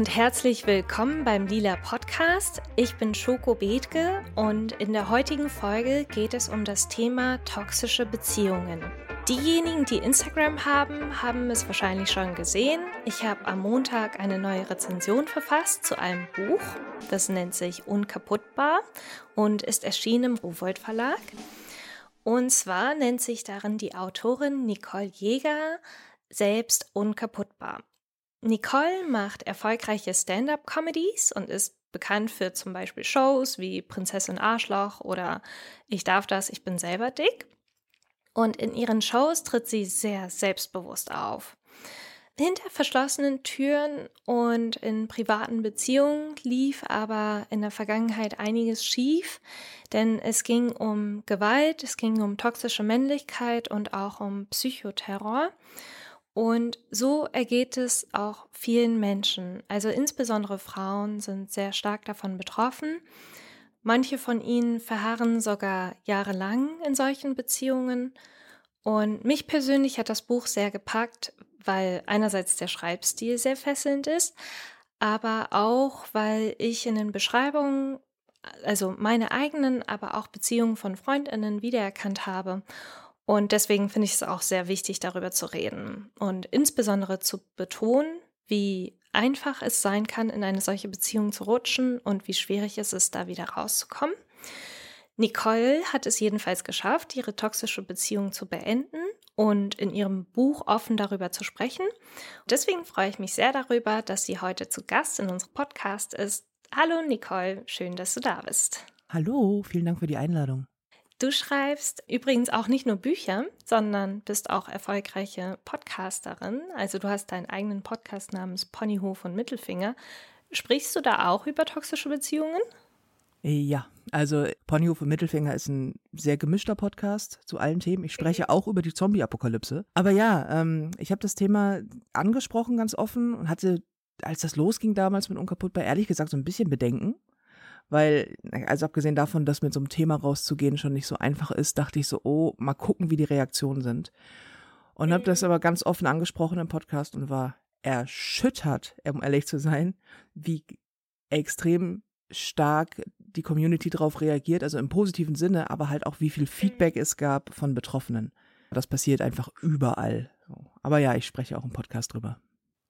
Und herzlich willkommen beim Lila Podcast. Ich bin Schoko Bethke und in der heutigen Folge geht es um das Thema toxische Beziehungen. Diejenigen, die Instagram haben, haben es wahrscheinlich schon gesehen. Ich habe am Montag eine neue Rezension verfasst zu einem Buch. Das nennt sich Unkaputtbar und ist erschienen im Rowold Verlag. Und zwar nennt sich darin die Autorin Nicole Jäger selbst unkaputtbar. Nicole macht erfolgreiche Stand-up-Comedies und ist bekannt für zum Beispiel Shows wie Prinzessin Arschloch oder Ich darf das, ich bin selber dick. Und in ihren Shows tritt sie sehr selbstbewusst auf. Hinter verschlossenen Türen und in privaten Beziehungen lief aber in der Vergangenheit einiges schief, denn es ging um Gewalt, es ging um toxische Männlichkeit und auch um Psychoterror. Und so ergeht es auch vielen Menschen. Also insbesondere Frauen sind sehr stark davon betroffen. Manche von ihnen verharren sogar jahrelang in solchen Beziehungen. Und mich persönlich hat das Buch sehr gepackt, weil einerseits der Schreibstil sehr fesselnd ist, aber auch, weil ich in den Beschreibungen, also meine eigenen, aber auch Beziehungen von Freundinnen wiedererkannt habe und deswegen finde ich es auch sehr wichtig, darüber zu reden und insbesondere zu betonen, wie einfach es sein kann, in eine solche Beziehung zu rutschen und wie schwierig es ist, da wieder rauszukommen. Nicole hat es jedenfalls geschafft, ihre toxische Beziehung zu beenden und in ihrem Buch offen darüber zu sprechen. Deswegen freue ich mich sehr darüber, dass sie heute zu Gast in unserem Podcast ist. Hallo Nicole, schön, dass du da bist. Hallo, vielen Dank für die Einladung. Du schreibst übrigens auch nicht nur Bücher, sondern bist auch erfolgreiche Podcasterin. Also du hast deinen eigenen Podcast namens Ponyhof und Mittelfinger. Sprichst du da auch über toxische Beziehungen? Ja, also Ponyhof und Mittelfinger ist ein sehr gemischter Podcast zu allen Themen. Ich spreche auch über die Zombie-Apokalypse. Aber ja, ähm, ich habe das Thema angesprochen ganz offen und hatte, als das losging damals mit Unkaputtbar, ehrlich gesagt so ein bisschen Bedenken, weil, also abgesehen davon, dass mit so einem Thema rauszugehen schon nicht so einfach ist, dachte ich so, oh, mal gucken, wie die Reaktionen sind. Und habe das mhm. aber ganz offen angesprochen im Podcast und war erschüttert, um ehrlich zu sein, wie extrem stark die Community darauf reagiert, also im positiven Sinne, aber halt auch wie viel Feedback mhm. es gab von Betroffenen. Das passiert einfach überall. Aber ja, ich spreche auch im Podcast drüber.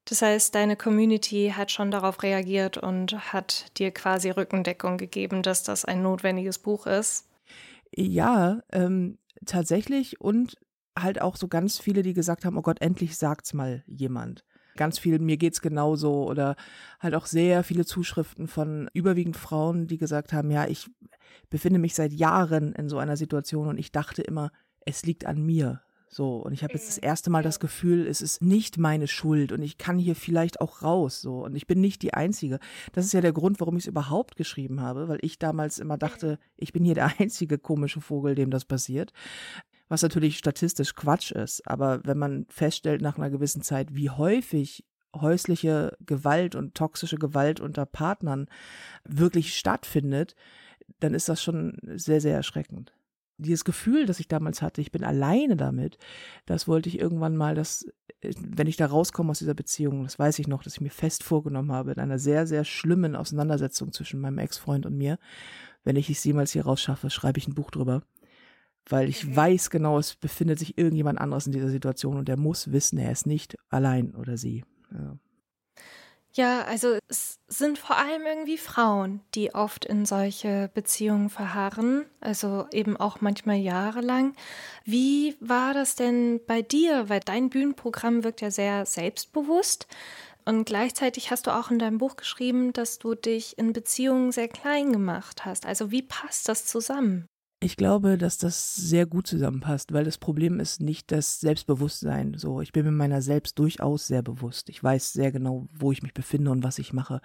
Das heißt, deine Community hat schon darauf reagiert und hat dir quasi Rückendeckung gegeben, dass das ein notwendiges Buch ist. Ja, ähm, tatsächlich und halt auch so ganz viele, die gesagt haben, oh Gott, endlich sagt's mal jemand. Ganz viel, mir geht's genauso oder halt auch sehr viele Zuschriften von überwiegend Frauen, die gesagt haben, ja, ich befinde mich seit Jahren in so einer Situation und ich dachte immer, es liegt an mir. So, und ich habe jetzt das mhm. erste Mal das Gefühl, es ist nicht meine Schuld und ich kann hier vielleicht auch raus. So, und ich bin nicht die Einzige. Das ist ja der Grund, warum ich es überhaupt geschrieben habe, weil ich damals immer dachte, ich bin hier der einzige komische Vogel, dem das passiert. Was natürlich statistisch Quatsch ist. Aber wenn man feststellt nach einer gewissen Zeit, wie häufig häusliche Gewalt und toxische Gewalt unter Partnern wirklich stattfindet, dann ist das schon sehr, sehr erschreckend dieses Gefühl, das ich damals hatte, ich bin alleine damit, das wollte ich irgendwann mal, dass, wenn ich da rauskomme aus dieser Beziehung, das weiß ich noch, dass ich mir fest vorgenommen habe, in einer sehr, sehr schlimmen Auseinandersetzung zwischen meinem Ex-Freund und mir, wenn ich es jemals hier rausschaffe, schreibe ich ein Buch drüber. Weil ich okay. weiß genau, es befindet sich irgendjemand anderes in dieser Situation und der muss wissen, er ist nicht allein oder sie. Ja. Ja, also es sind vor allem irgendwie Frauen, die oft in solche Beziehungen verharren, also eben auch manchmal jahrelang. Wie war das denn bei dir? Weil dein Bühnenprogramm wirkt ja sehr selbstbewusst. Und gleichzeitig hast du auch in deinem Buch geschrieben, dass du dich in Beziehungen sehr klein gemacht hast. Also wie passt das zusammen? Ich glaube, dass das sehr gut zusammenpasst, weil das Problem ist nicht das Selbstbewusstsein. So, ich bin mir meiner selbst durchaus sehr bewusst. Ich weiß sehr genau, wo ich mich befinde und was ich mache.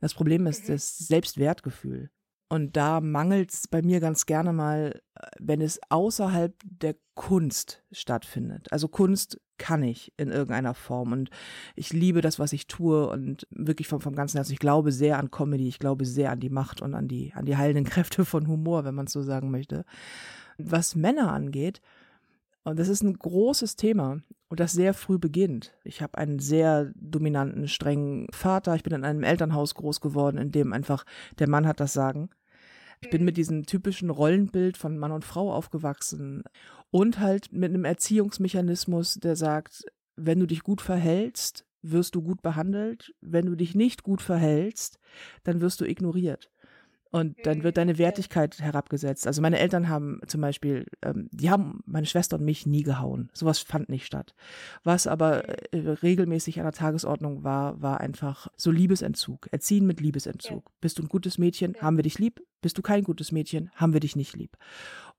Das Problem ist mhm. das Selbstwertgefühl. Und da mangelt es bei mir ganz gerne mal, äh, wenn es außerhalb der Kunst stattfindet. Also Kunst kann ich in irgendeiner Form und ich liebe das, was ich tue und wirklich vom, vom ganzen Herzen. Ich glaube sehr an Comedy, ich glaube sehr an die Macht und an die, an die heilenden Kräfte von Humor, wenn man es so sagen möchte. Was Männer angeht, und das ist ein großes Thema. und das sehr früh beginnt. Ich habe einen sehr dominanten, strengen Vater. Ich bin in einem Elternhaus groß geworden, in dem einfach der Mann hat das Sagen. Ich bin mit diesem typischen Rollenbild von Mann und Frau aufgewachsen und halt mit einem Erziehungsmechanismus, der sagt, wenn du dich gut verhältst, wirst du gut behandelt. Wenn du dich nicht gut verhältst, dann wirst du ignoriert. Und dann wird deine Wertigkeit herabgesetzt. Also meine Eltern haben zum Beispiel, ähm, die haben meine Schwester und mich nie gehauen. Sowas fand nicht statt. Was aber äh, regelmäßig an der Tagesordnung war, war einfach so Liebesentzug. Erziehen mit Liebesentzug. Ja. Bist du ein gutes Mädchen, ja. haben wir dich lieb. Bist du kein gutes Mädchen, haben wir dich nicht lieb.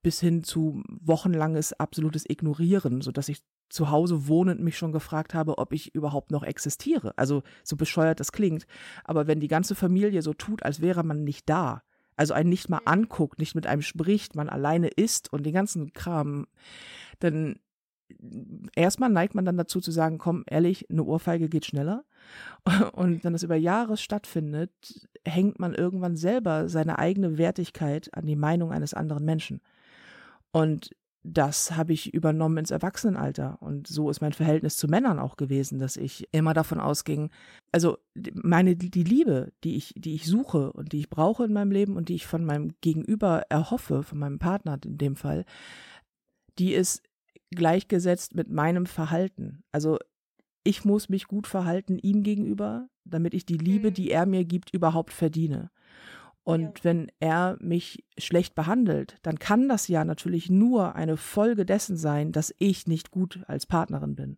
Bis hin zu wochenlanges absolutes Ignorieren, sodass ich zu Hause wohnend mich schon gefragt habe, ob ich überhaupt noch existiere. Also so bescheuert das klingt. Aber wenn die ganze Familie so tut, als wäre man nicht da, also einen nicht mal anguckt, nicht mit einem spricht, man alleine isst und den ganzen Kram, dann erstmal neigt man dann dazu zu sagen, komm, ehrlich, eine Ohrfeige geht schneller. Und wenn das über Jahre stattfindet, hängt man irgendwann selber seine eigene Wertigkeit an die Meinung eines anderen Menschen. Und das habe ich übernommen ins Erwachsenenalter. Und so ist mein Verhältnis zu Männern auch gewesen, dass ich immer davon ausging, also meine, die Liebe, die ich, die ich suche und die ich brauche in meinem Leben und die ich von meinem Gegenüber erhoffe, von meinem Partner in dem Fall, die ist gleichgesetzt mit meinem Verhalten. Also ich muss mich gut verhalten ihm gegenüber, damit ich die Liebe, mhm. die er mir gibt, überhaupt verdiene. Und ja. wenn er mich schlecht behandelt, dann kann das ja natürlich nur eine Folge dessen sein, dass ich nicht gut als Partnerin bin.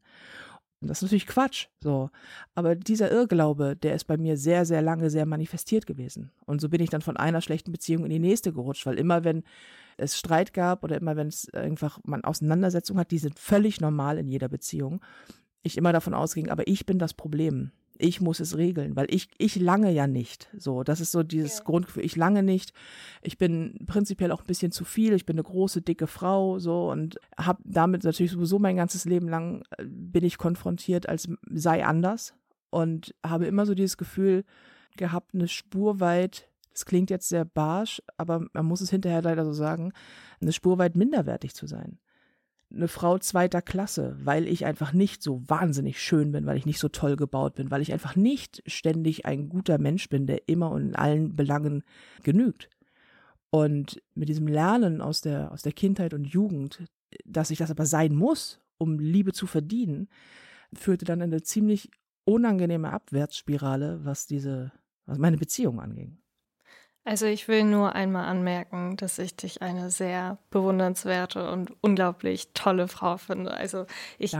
Und das ist natürlich Quatsch, so. Aber dieser Irrglaube, der ist bei mir sehr, sehr lange sehr manifestiert gewesen. Und so bin ich dann von einer schlechten Beziehung in die nächste gerutscht, weil immer wenn es Streit gab oder immer wenn es einfach man Auseinandersetzungen hat, die sind völlig normal in jeder Beziehung, ich immer davon ausging, aber ich bin das Problem ich muss es regeln, weil ich, ich lange ja nicht. So, das ist so dieses ja. Grundgefühl, ich lange nicht. Ich bin prinzipiell auch ein bisschen zu viel. Ich bin eine große, dicke Frau, so, und habe damit natürlich sowieso mein ganzes Leben lang äh, bin ich konfrontiert, als sei anders und habe immer so dieses Gefühl gehabt, eine Spur weit, das klingt jetzt sehr barsch, aber man muss es hinterher leider so sagen, eine Spur weit minderwertig zu sein eine Frau zweiter Klasse, weil ich einfach nicht so wahnsinnig schön bin, weil ich nicht so toll gebaut bin, weil ich einfach nicht ständig ein guter Mensch bin, der immer und in allen Belangen genügt. Und mit diesem Lernen aus der, aus der Kindheit und Jugend, dass ich das aber sein muss, um Liebe zu verdienen, führte dann eine ziemlich unangenehme Abwärtsspirale, was diese, was meine Beziehung anging. Also ich will nur einmal anmerken, dass ich dich eine sehr bewundernswerte und unglaublich tolle Frau finde. Also ich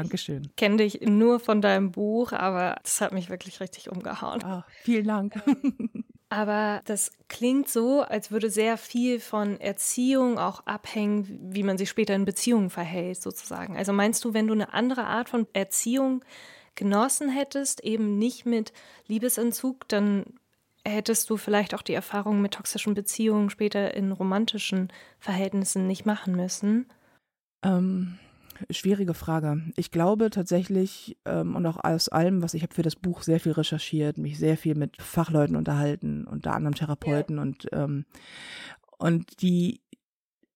kenne dich nur von deinem Buch, aber das hat mich wirklich richtig umgehauen. Oh, vielen Dank. Aber das klingt so, als würde sehr viel von Erziehung auch abhängen, wie man sich später in Beziehungen verhält, sozusagen. Also meinst du, wenn du eine andere Art von Erziehung genossen hättest, eben nicht mit Liebesentzug, dann hättest du vielleicht auch die Erfahrung mit toxischen Beziehungen später in romantischen Verhältnissen nicht machen müssen? Ähm, schwierige Frage. Ich glaube tatsächlich, ähm, und auch aus allem, was ich habe für das Buch sehr viel recherchiert, mich sehr viel mit Fachleuten unterhalten, unter anderem Therapeuten ja. und ähm, und die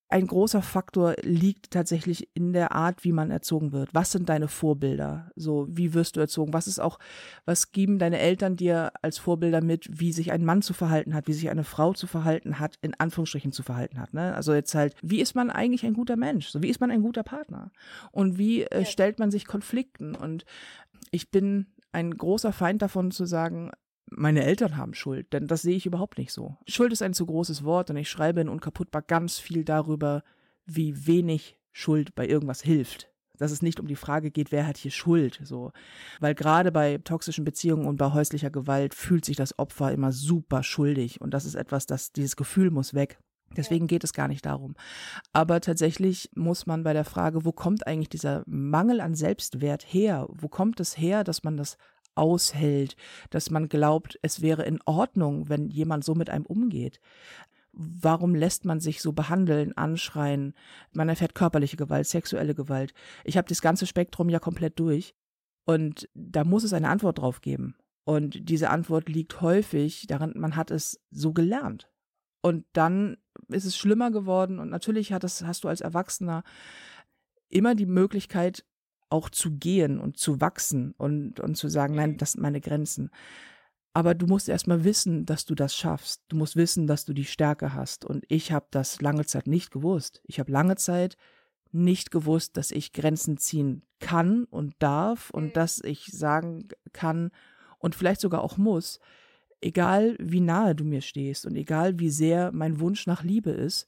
ein großer Faktor liegt tatsächlich in der Art, wie man erzogen wird. Was sind deine Vorbilder? So, wie wirst du erzogen? Was ist auch, was geben deine Eltern dir als Vorbilder mit, wie sich ein Mann zu verhalten hat, wie sich eine Frau zu verhalten hat, in Anführungsstrichen zu verhalten hat, ne? Also jetzt halt, wie ist man eigentlich ein guter Mensch? So, wie ist man ein guter Partner? Und wie äh, stellt man sich Konflikten? Und ich bin ein großer Feind davon zu sagen, meine Eltern haben Schuld, denn das sehe ich überhaupt nicht so. Schuld ist ein zu großes Wort und ich schreibe in Unkaputtbar ganz viel darüber, wie wenig Schuld bei irgendwas hilft. Dass es nicht um die Frage geht, wer hat hier Schuld, so. Weil gerade bei toxischen Beziehungen und bei häuslicher Gewalt fühlt sich das Opfer immer super schuldig und das ist etwas, das, dieses Gefühl muss weg. Deswegen geht es gar nicht darum. Aber tatsächlich muss man bei der Frage, wo kommt eigentlich dieser Mangel an Selbstwert her? Wo kommt es her, dass man das aushält, dass man glaubt, es wäre in Ordnung, wenn jemand so mit einem umgeht. Warum lässt man sich so behandeln, anschreien? Man erfährt körperliche Gewalt, sexuelle Gewalt. Ich habe das ganze Spektrum ja komplett durch. Und da muss es eine Antwort drauf geben. Und diese Antwort liegt häufig daran, man hat es so gelernt. Und dann ist es schlimmer geworden. Und natürlich hat es, hast du als Erwachsener immer die Möglichkeit, auch zu gehen und zu wachsen und, und zu sagen, nein, das sind meine Grenzen. Aber du musst erstmal wissen, dass du das schaffst. Du musst wissen, dass du die Stärke hast. Und ich habe das lange Zeit nicht gewusst. Ich habe lange Zeit nicht gewusst, dass ich Grenzen ziehen kann und darf und mhm. dass ich sagen kann und vielleicht sogar auch muss, egal wie nahe du mir stehst und egal wie sehr mein Wunsch nach Liebe ist,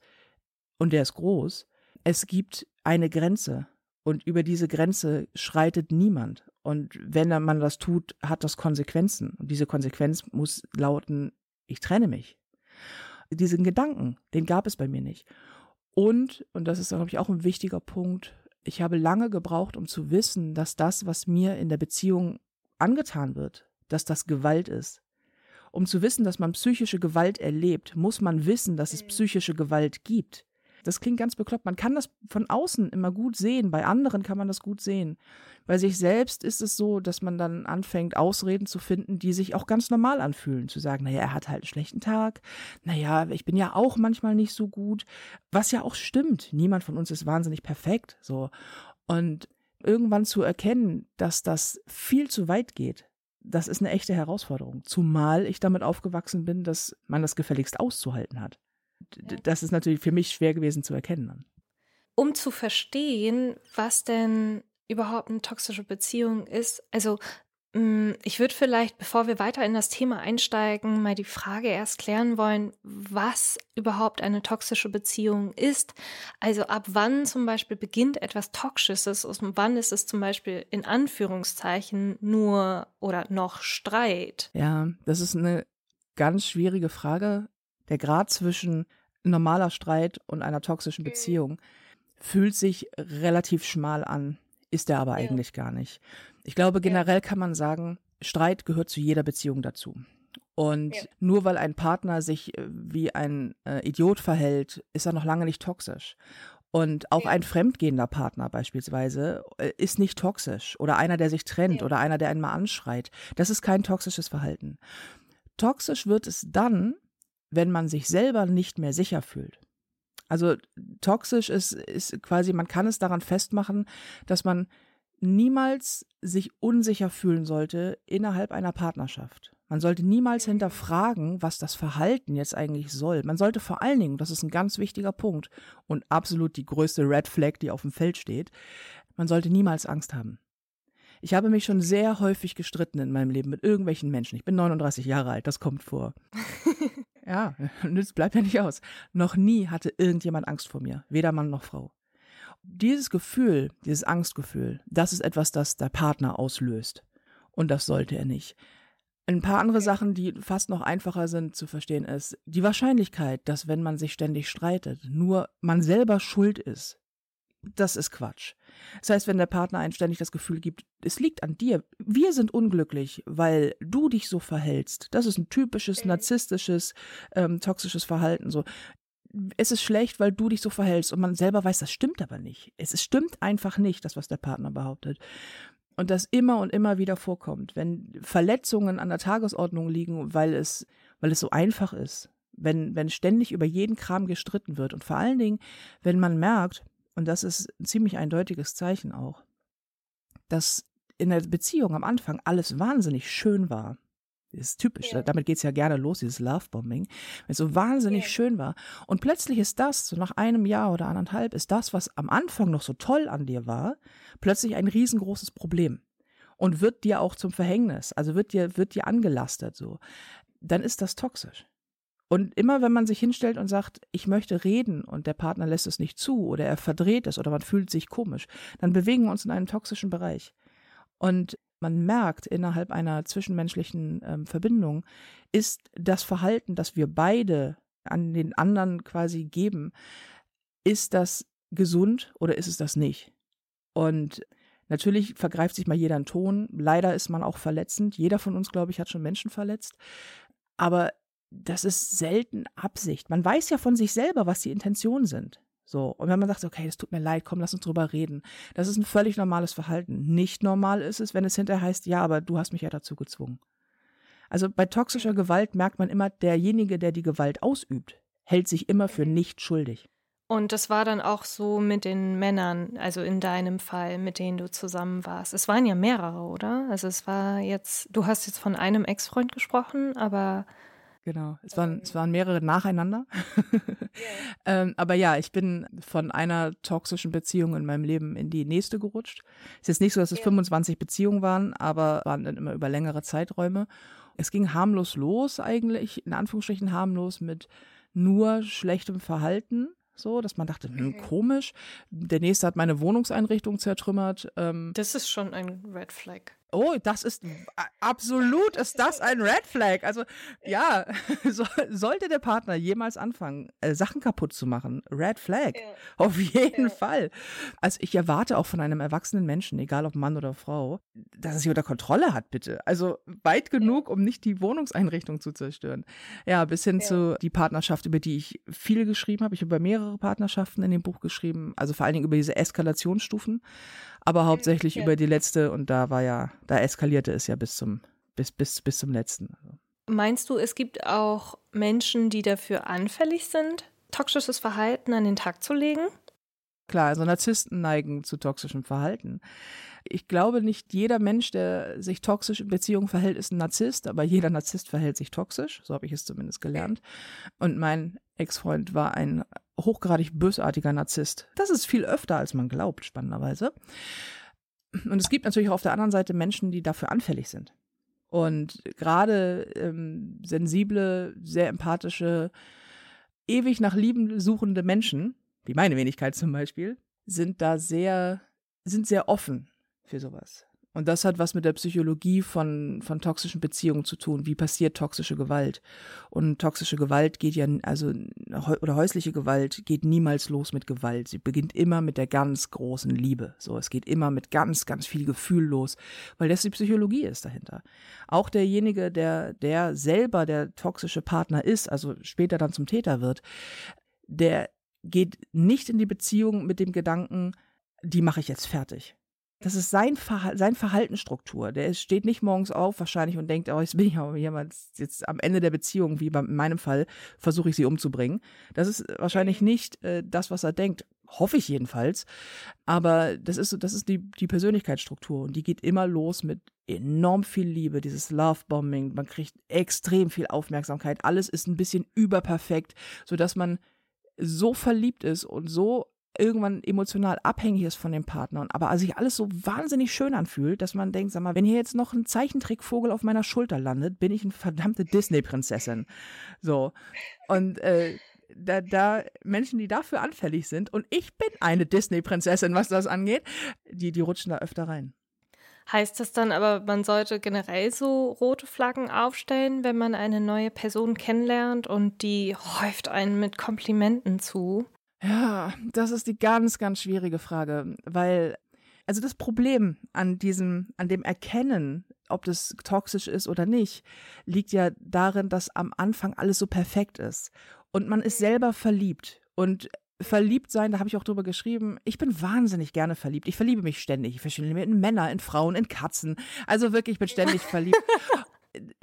und der ist groß, es gibt eine Grenze und über diese Grenze schreitet niemand. Und wenn man das tut, hat das Konsequenzen. Und diese Konsequenz muss lauten, ich trenne mich. Diesen Gedanken, den gab es bei mir nicht. Und, und das ist, glaube ich, auch ein wichtiger Punkt, ich habe lange gebraucht, um zu wissen, dass das, was mir in der Beziehung angetan wird, dass das Gewalt ist. Um zu wissen, dass man psychische Gewalt erlebt, muss man wissen, dass es mhm. psychische Gewalt gibt. Das klingt ganz bekloppt. Man kann das von außen immer gut sehen. Bei anderen kann man das gut sehen. Bei sich selbst ist es so, dass man dann anfängt, Ausreden zu finden, die sich auch ganz normal anfühlen. Zu sagen, naja, er hat halt einen schlechten Tag. Naja, ich bin ja auch manchmal nicht so gut. Was ja auch stimmt. Niemand von uns ist wahnsinnig perfekt. So. Und irgendwann zu erkennen, dass das viel zu weit geht, das ist eine echte Herausforderung. Zumal ich damit aufgewachsen bin, dass man das gefälligst auszuhalten hat das ist natürlich für mich schwer gewesen zu erkennen. Um zu verstehen, was denn überhaupt eine toxische Beziehung ist, also mm, ich würde vielleicht, bevor wir weiter in das Thema einsteigen, mal die Frage erst klären wollen, was überhaupt eine toxische Beziehung ist. Also ab wann zum Beispiel beginnt etwas Toxisches und wann ist es zum Beispiel in Anführungszeichen nur oder noch Streit? Ja, das ist eine ganz schwierige Frage der Grad zwischen normaler Streit und einer toxischen mhm. Beziehung fühlt sich relativ schmal an, ist er aber ja. eigentlich gar nicht. Ich glaube, generell kann man sagen, Streit gehört zu jeder Beziehung dazu. Und ja. nur weil ein Partner sich äh, wie ein äh, Idiot verhält, ist er noch lange nicht toxisch. Und auch ja. ein fremdgehender Partner beispielsweise äh, ist nicht toxisch. Oder einer, der sich trennt ja. oder einer, der einen mal anschreit. Das ist kein toxisches Verhalten. Toxisch wird es dann, wenn man sich selber nicht mehr sicher fühlt. Also toxisch ist, ist quasi, man kann es daran festmachen, dass man niemals sich unsicher fühlen sollte innerhalb einer Partnerschaft. Man sollte niemals hinterfragen, was das Verhalten jetzt eigentlich soll. Man sollte vor allen Dingen, das ist ein ganz wichtiger Punkt und absolut die größte Red Flag, die auf dem Feld steht, man sollte niemals Angst haben. Ich habe mich schon sehr häufig gestritten in meinem Leben mit irgendwelchen Menschen. Ich bin 39 Jahre alt, das kommt vor. Ja, das bleibt ja nicht aus. Noch nie hatte irgendjemand Angst vor mir, weder Mann noch Frau. Dieses Gefühl, dieses Angstgefühl, das ist etwas, das der Partner auslöst. Und das sollte er nicht. Ein paar andere Sachen, die fast noch einfacher sind zu verstehen, ist die Wahrscheinlichkeit, dass wenn man sich ständig streitet, nur man selber schuld ist das ist Quatsch. Das heißt, wenn der Partner einen ständig das Gefühl gibt, es liegt an dir, wir sind unglücklich, weil du dich so verhältst. Das ist ein typisches narzisstisches, ähm, toxisches Verhalten. So, es ist schlecht, weil du dich so verhältst und man selber weiß, das stimmt aber nicht. Es, es stimmt einfach nicht, das was der Partner behauptet. Und das immer und immer wieder vorkommt, wenn Verletzungen an der Tagesordnung liegen, weil es, weil es so einfach ist, wenn, wenn ständig über jeden Kram gestritten wird und vor allen Dingen, wenn man merkt, und das ist ein ziemlich eindeutiges Zeichen auch, dass in der Beziehung am Anfang alles wahnsinnig schön war. Das ist typisch, yeah. damit es ja gerne los, dieses Lovebombing, wenn es so wahnsinnig yeah. schön war. Und plötzlich ist das, so nach einem Jahr oder anderthalb, ist das, was am Anfang noch so toll an dir war, plötzlich ein riesengroßes Problem. Und wird dir auch zum Verhängnis, also wird dir, wird dir angelastet so. Dann ist das toxisch. Und immer wenn man sich hinstellt und sagt, ich möchte reden und der Partner lässt es nicht zu oder er verdreht es oder man fühlt sich komisch, dann bewegen wir uns in einem toxischen Bereich. Und man merkt innerhalb einer zwischenmenschlichen ähm, Verbindung, ist das Verhalten, das wir beide an den anderen quasi geben, ist das gesund oder ist es das nicht? Und natürlich vergreift sich mal jeder einen Ton. Leider ist man auch verletzend. Jeder von uns, glaube ich, hat schon Menschen verletzt. Aber das ist selten Absicht. Man weiß ja von sich selber, was die Intentionen sind. So. Und wenn man sagt, okay, es tut mir leid, komm, lass uns drüber reden. Das ist ein völlig normales Verhalten. Nicht normal ist es, wenn es hinterher heißt, ja, aber du hast mich ja dazu gezwungen. Also bei toxischer Gewalt merkt man immer, derjenige, der die Gewalt ausübt, hält sich immer für nicht schuldig. Und das war dann auch so mit den Männern, also in deinem Fall, mit denen du zusammen warst. Es waren ja mehrere, oder? Also es war jetzt, du hast jetzt von einem Ex-Freund gesprochen, aber. Genau, es waren, es waren mehrere nacheinander. ähm, aber ja, ich bin von einer toxischen Beziehung in meinem Leben in die nächste gerutscht. Es ist jetzt nicht so, dass es yeah. 25 Beziehungen waren, aber waren dann immer über längere Zeiträume. Es ging harmlos los eigentlich, in Anführungsstrichen harmlos mit nur schlechtem Verhalten so, dass man dachte, hm, komisch. Der nächste hat meine Wohnungseinrichtung zertrümmert. Ähm, das ist schon ein Red Flag. Oh, das ist absolut ist das ein Red Flag. Also ja, so, sollte der Partner jemals anfangen, äh, Sachen kaputt zu machen, Red Flag. Ja. Auf jeden ja. Fall. Also ich erwarte auch von einem erwachsenen Menschen, egal ob Mann oder Frau, dass er sich unter Kontrolle hat, bitte. Also weit genug, um nicht die Wohnungseinrichtung zu zerstören. Ja, bis hin ja. zu die Partnerschaft, über die ich viel geschrieben habe. Ich habe über mehrere Partnerschaften in dem Buch geschrieben, also vor allen Dingen über diese Eskalationsstufen aber hauptsächlich über die letzte und da war ja, da eskalierte es ja bis zum, bis, bis, bis zum letzten. Meinst du, es gibt auch Menschen, die dafür anfällig sind, toxisches Verhalten an den Tag zu legen? Klar, also Narzissten neigen zu toxischem Verhalten. Ich glaube, nicht jeder Mensch, der sich toxisch in Beziehungen verhält, ist ein Narzisst, aber jeder Narzisst verhält sich toxisch. So habe ich es zumindest gelernt. Und mein Ex-Freund war ein hochgradig bösartiger Narzisst. Das ist viel öfter, als man glaubt, spannenderweise. Und es gibt natürlich auch auf der anderen Seite Menschen, die dafür anfällig sind. Und gerade ähm, sensible, sehr empathische, ewig nach Lieben suchende Menschen, wie meine Wenigkeit zum Beispiel, sind da sehr, sind sehr offen für sowas. Und das hat was mit der Psychologie von, von toxischen Beziehungen zu tun. Wie passiert toxische Gewalt? Und toxische Gewalt geht ja, also, oder häusliche Gewalt geht niemals los mit Gewalt. Sie beginnt immer mit der ganz großen Liebe. So, es geht immer mit ganz, ganz viel Gefühl los, weil das die Psychologie ist dahinter. Auch derjenige, der, der selber der toxische Partner ist, also später dann zum Täter wird, der geht nicht in die Beziehung mit dem Gedanken, die mache ich jetzt fertig das ist sein, Verha sein Verhaltensstruktur. Der steht nicht morgens auf wahrscheinlich und denkt, oh, jetzt bin ich aber jemand, jetzt am Ende der Beziehung, wie bei, in meinem Fall, versuche ich sie umzubringen. Das ist wahrscheinlich nicht äh, das, was er denkt. Hoffe ich jedenfalls. Aber das ist das ist die, die Persönlichkeitsstruktur und die geht immer los mit enorm viel Liebe, dieses Lovebombing. Man kriegt extrem viel Aufmerksamkeit. Alles ist ein bisschen überperfekt, sodass man so verliebt ist und so irgendwann emotional abhängig ist von dem Partner, aber sich alles so wahnsinnig schön anfühlt, dass man denkt, sag mal, wenn hier jetzt noch ein Zeichentrickvogel auf meiner Schulter landet, bin ich eine verdammte Disney-Prinzessin. So. Und äh, da, da Menschen, die dafür anfällig sind, und ich bin eine Disney-Prinzessin, was das angeht, die, die rutschen da öfter rein. Heißt das dann aber, man sollte generell so rote Flaggen aufstellen, wenn man eine neue Person kennenlernt und die häuft einen mit Komplimenten zu? Ja, das ist die ganz, ganz schwierige Frage, weil also das Problem an diesem, an dem Erkennen, ob das toxisch ist oder nicht, liegt ja darin, dass am Anfang alles so perfekt ist und man ist selber verliebt und verliebt sein, da habe ich auch drüber geschrieben. Ich bin wahnsinnig gerne verliebt. Ich verliebe mich ständig. Ich verliebe mich in Männer, in Frauen, in Katzen. Also wirklich, ich bin ständig verliebt.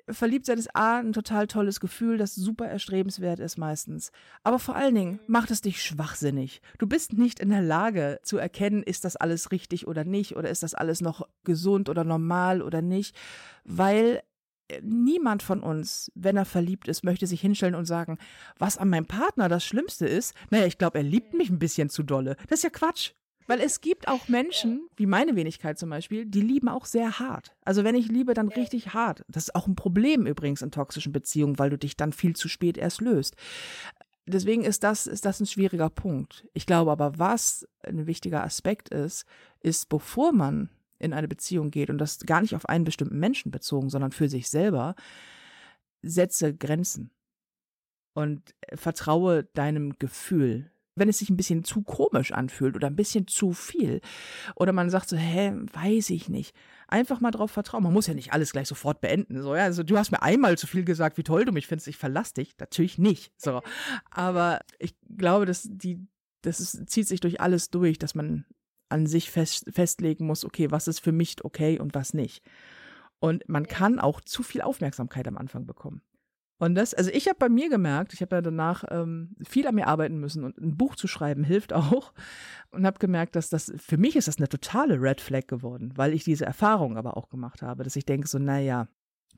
verliebt sein ist A, ein total tolles Gefühl, das super erstrebenswert ist meistens. Aber vor allen Dingen macht es dich schwachsinnig. Du bist nicht in der Lage zu erkennen, ist das alles richtig oder nicht, oder ist das alles noch gesund oder normal oder nicht, weil äh, niemand von uns, wenn er verliebt ist, möchte sich hinstellen und sagen, was an meinem Partner das Schlimmste ist, naja, ich glaube, er liebt mich ein bisschen zu dolle. Das ist ja Quatsch. Weil es gibt auch Menschen, wie meine Wenigkeit zum Beispiel, die lieben auch sehr hart. Also wenn ich liebe, dann richtig hart. Das ist auch ein Problem übrigens in toxischen Beziehungen, weil du dich dann viel zu spät erst löst. Deswegen ist das, ist das ein schwieriger Punkt. Ich glaube aber, was ein wichtiger Aspekt ist, ist, bevor man in eine Beziehung geht und das gar nicht auf einen bestimmten Menschen bezogen, sondern für sich selber, setze Grenzen und vertraue deinem Gefühl wenn es sich ein bisschen zu komisch anfühlt oder ein bisschen zu viel. Oder man sagt so, hä, weiß ich nicht. Einfach mal drauf vertrauen. Man muss ja nicht alles gleich sofort beenden. So, ja, also du hast mir einmal zu viel gesagt, wie toll du mich findest, ich verlass dich. Natürlich nicht. So. Aber ich glaube, dass die, das ist, zieht sich durch alles durch, dass man an sich fest, festlegen muss, okay, was ist für mich okay und was nicht. Und man kann auch zu viel Aufmerksamkeit am Anfang bekommen. Und das, also ich habe bei mir gemerkt, ich habe ja danach ähm, viel an mir arbeiten müssen und ein Buch zu schreiben hilft auch. Und habe gemerkt, dass das, für mich ist das eine totale Red Flag geworden, weil ich diese Erfahrung aber auch gemacht habe, dass ich denke so, naja,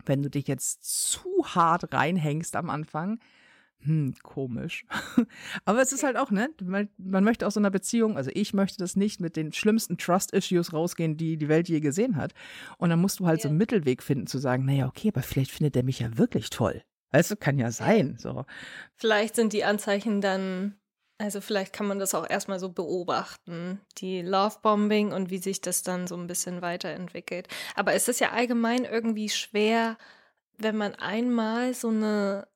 wenn du dich jetzt zu hart reinhängst am Anfang, hm, komisch. Aber es ist halt auch, ne? Man, man, möchte aus so einer Beziehung, also ich möchte das nicht mit den schlimmsten Trust-Issues rausgehen, die die Welt je gesehen hat. Und dann musst du halt ja. so einen Mittelweg finden, zu sagen, naja, okay, aber vielleicht findet er mich ja wirklich toll. Weißt du, kann ja sein, so. Vielleicht sind die Anzeichen dann, also vielleicht kann man das auch erstmal so beobachten, die Lovebombing und wie sich das dann so ein bisschen weiterentwickelt. Aber es ist ja allgemein irgendwie schwer, wenn man einmal so eine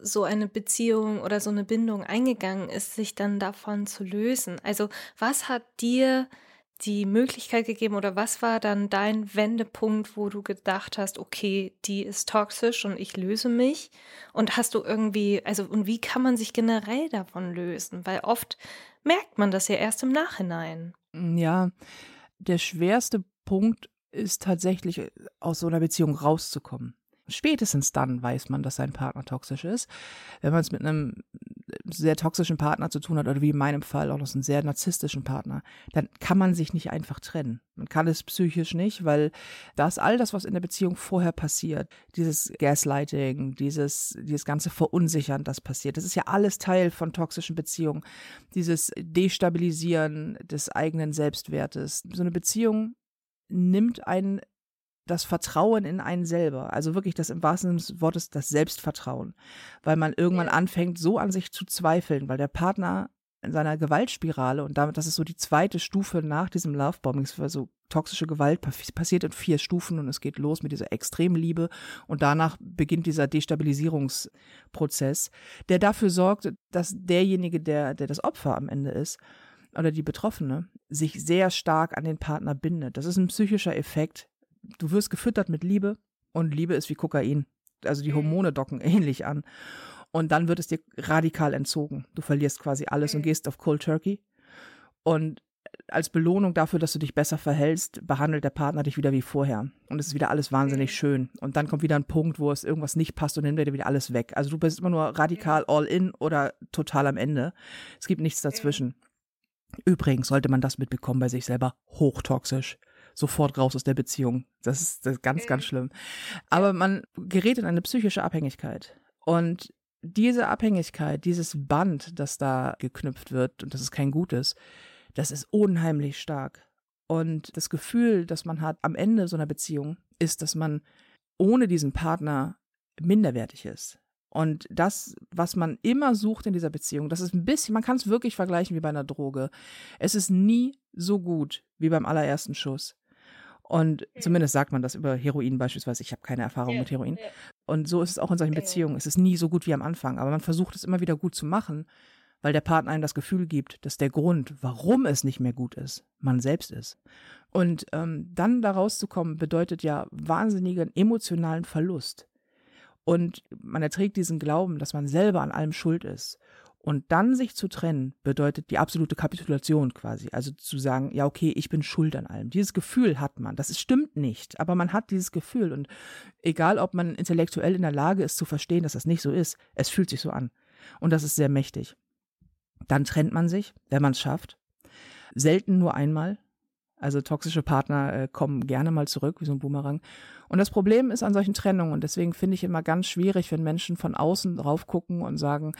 so eine Beziehung oder so eine Bindung eingegangen ist, sich dann davon zu lösen. Also was hat dir die Möglichkeit gegeben oder was war dann dein Wendepunkt, wo du gedacht hast, okay, die ist toxisch und ich löse mich? Und hast du irgendwie, also und wie kann man sich generell davon lösen? Weil oft merkt man das ja erst im Nachhinein. Ja, der schwerste Punkt ist tatsächlich aus so einer Beziehung rauszukommen. Spätestens dann weiß man, dass sein Partner toxisch ist. Wenn man es mit einem sehr toxischen Partner zu tun hat, oder wie in meinem Fall auch noch einen sehr narzisstischen Partner, dann kann man sich nicht einfach trennen. Man kann es psychisch nicht, weil das all das, was in der Beziehung vorher passiert, dieses Gaslighting, dieses, dieses ganze Verunsichern, das passiert, das ist ja alles Teil von toxischen Beziehungen. Dieses Destabilisieren des eigenen Selbstwertes. So eine Beziehung nimmt einen das Vertrauen in einen selber, also wirklich das im wahrsten Sinne des Wortes das Selbstvertrauen, weil man irgendwann ja. anfängt, so an sich zu zweifeln, weil der Partner in seiner Gewaltspirale und damit, das ist so die zweite Stufe nach diesem Lovebombing, also toxische Gewalt passiert in vier Stufen und es geht los mit dieser Extremliebe und danach beginnt dieser Destabilisierungsprozess, der dafür sorgt, dass derjenige, der, der das Opfer am Ende ist, oder die Betroffene, sich sehr stark an den Partner bindet. Das ist ein psychischer Effekt, du wirst gefüttert mit Liebe und Liebe ist wie Kokain. Also die mhm. Hormone docken ähnlich an. Und dann wird es dir radikal entzogen. Du verlierst quasi alles und mhm. gehst auf Cold Turkey. Und als Belohnung dafür, dass du dich besser verhältst, behandelt der Partner dich wieder wie vorher. Und es ist wieder alles wahnsinnig mhm. schön. Und dann kommt wieder ein Punkt, wo es irgendwas nicht passt und dann nimmt dir wieder alles weg. Also du bist immer nur radikal all in oder total am Ende. Es gibt nichts dazwischen. Übrigens sollte man das mitbekommen bei sich selber hochtoxisch sofort raus aus der Beziehung. Das ist, das ist ganz, ganz schlimm. Aber man gerät in eine psychische Abhängigkeit. Und diese Abhängigkeit, dieses Band, das da geknüpft wird, und das ist kein gutes, das ist unheimlich stark. Und das Gefühl, das man hat am Ende so einer Beziehung, ist, dass man ohne diesen Partner minderwertig ist. Und das, was man immer sucht in dieser Beziehung, das ist ein bisschen, man kann es wirklich vergleichen wie bei einer Droge. Es ist nie so gut wie beim allerersten Schuss. Und mhm. zumindest sagt man das über Heroin beispielsweise. Ich habe keine Erfahrung ja, mit Heroin. Ja. Und so ist es auch in solchen genau. Beziehungen. Es ist nie so gut wie am Anfang, aber man versucht es immer wieder gut zu machen, weil der Partner einem das Gefühl gibt, dass der Grund, warum es nicht mehr gut ist, man selbst ist. Und ähm, dann da rauszukommen, bedeutet ja wahnsinnigen emotionalen Verlust. Und man erträgt diesen Glauben, dass man selber an allem schuld ist. Und dann sich zu trennen, bedeutet die absolute Kapitulation quasi. Also zu sagen, ja, okay, ich bin schuld an allem. Dieses Gefühl hat man. Das stimmt nicht, aber man hat dieses Gefühl. Und egal, ob man intellektuell in der Lage ist zu verstehen, dass das nicht so ist, es fühlt sich so an. Und das ist sehr mächtig. Dann trennt man sich, wenn man es schafft. Selten nur einmal. Also toxische Partner äh, kommen gerne mal zurück, wie so ein Boomerang. Und das Problem ist an solchen Trennungen, und deswegen finde ich immer ganz schwierig, wenn Menschen von außen drauf gucken und sagen,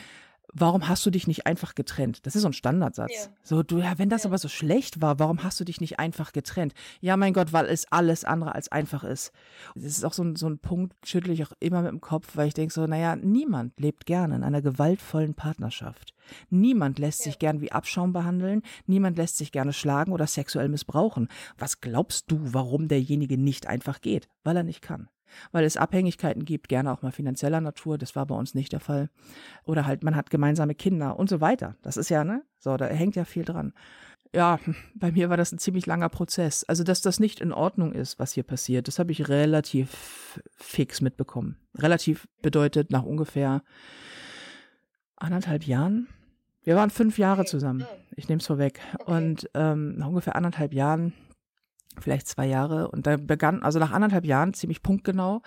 warum hast du dich nicht einfach getrennt? Das ist so ein Standardsatz. Ja. So, du, ja, wenn das ja. aber so schlecht war, warum hast du dich nicht einfach getrennt? Ja, mein Gott, weil es alles andere als einfach ist. Das ist auch so ein, so ein Punkt, schüttle ich auch immer mit dem Kopf, weil ich denke so, naja, niemand lebt gerne in einer gewaltvollen Partnerschaft. Niemand lässt sich gern wie Abschaum behandeln, niemand lässt sich gerne schlagen oder sexuell missbrauchen. Was glaubst du, warum derjenige nicht einfach geht? Weil er nicht kann weil es Abhängigkeiten gibt, gerne auch mal finanzieller Natur, das war bei uns nicht der Fall. Oder halt, man hat gemeinsame Kinder und so weiter. Das ist ja, ne? So, da hängt ja viel dran. Ja, bei mir war das ein ziemlich langer Prozess. Also, dass das nicht in Ordnung ist, was hier passiert, das habe ich relativ fix mitbekommen. Relativ bedeutet nach ungefähr anderthalb Jahren. Wir waren fünf Jahre zusammen. Ich nehme es vorweg. Und ähm, nach ungefähr anderthalb Jahren vielleicht zwei Jahre. Und da begann, also nach anderthalb Jahren, ziemlich punktgenau,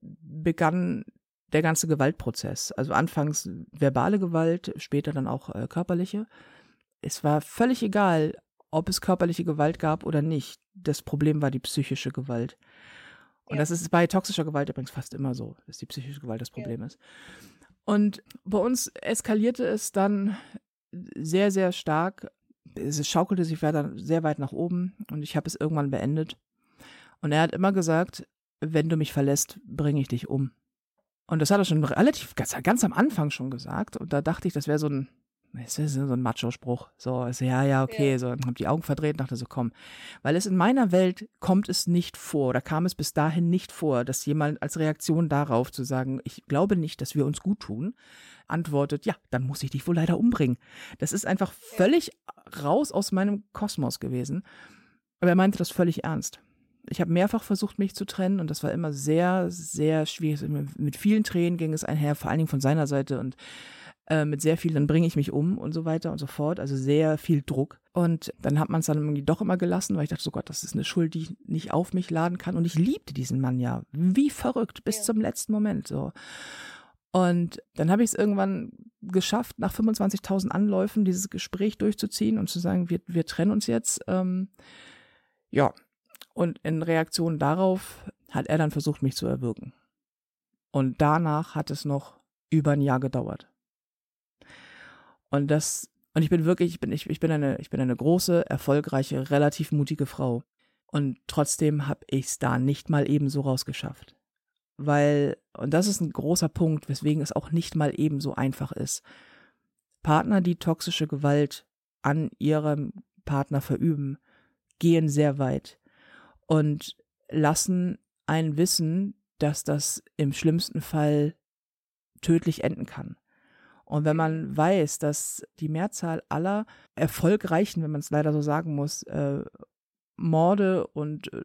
begann der ganze Gewaltprozess. Also anfangs verbale Gewalt, später dann auch äh, körperliche. Es war völlig egal, ob es körperliche Gewalt gab oder nicht. Das Problem war die psychische Gewalt. Und ja. das ist bei toxischer Gewalt übrigens fast immer so, dass die psychische Gewalt das Problem ja. ist. Und bei uns eskalierte es dann sehr, sehr stark. Es schaukelte sich weiter sehr weit nach oben und ich habe es irgendwann beendet. Und er hat immer gesagt, wenn du mich verlässt, bringe ich dich um. Und das hat er schon relativ, ganz, ganz am Anfang schon gesagt. Und da dachte ich, das wäre so ein, das ist so ein Macho-Spruch. So, also, ja, ja, okay. Ja. So, dann hab die Augen verdreht und dachte so, komm. Weil es in meiner Welt kommt es nicht vor, oder kam es bis dahin nicht vor, dass jemand als Reaktion darauf zu sagen, ich glaube nicht, dass wir uns gut tun, antwortet, ja, dann muss ich dich wohl leider umbringen. Das ist einfach völlig raus aus meinem Kosmos gewesen. Aber er meinte das völlig ernst. Ich habe mehrfach versucht, mich zu trennen und das war immer sehr, sehr schwierig. Mit vielen Tränen ging es einher, vor allen Dingen von seiner Seite und äh, mit sehr viel, dann bringe ich mich um und so weiter und so fort. Also sehr viel Druck. Und dann hat man es dann irgendwie doch immer gelassen, weil ich dachte, so Gott, das ist eine Schuld, die ich nicht auf mich laden kann. Und ich liebte diesen Mann ja, wie verrückt, bis ja. zum letzten Moment so. Und dann habe ich es irgendwann geschafft, nach 25.000 Anläufen dieses Gespräch durchzuziehen und zu sagen, wir, wir trennen uns jetzt. Ähm, ja, und in Reaktion darauf hat er dann versucht, mich zu erwürgen. Und danach hat es noch über ein Jahr gedauert. Und das, und ich bin wirklich, ich bin, ich, ich bin eine, ich bin eine große, erfolgreiche, relativ mutige Frau. Und trotzdem habe ich es da nicht mal ebenso rausgeschafft. Weil, und das ist ein großer Punkt, weswegen es auch nicht mal ebenso einfach ist. Partner, die toxische Gewalt an ihrem Partner verüben, gehen sehr weit und lassen einen wissen, dass das im schlimmsten Fall tödlich enden kann. Und wenn man weiß, dass die Mehrzahl aller erfolgreichen, wenn man es leider so sagen muss, äh, Morde und äh,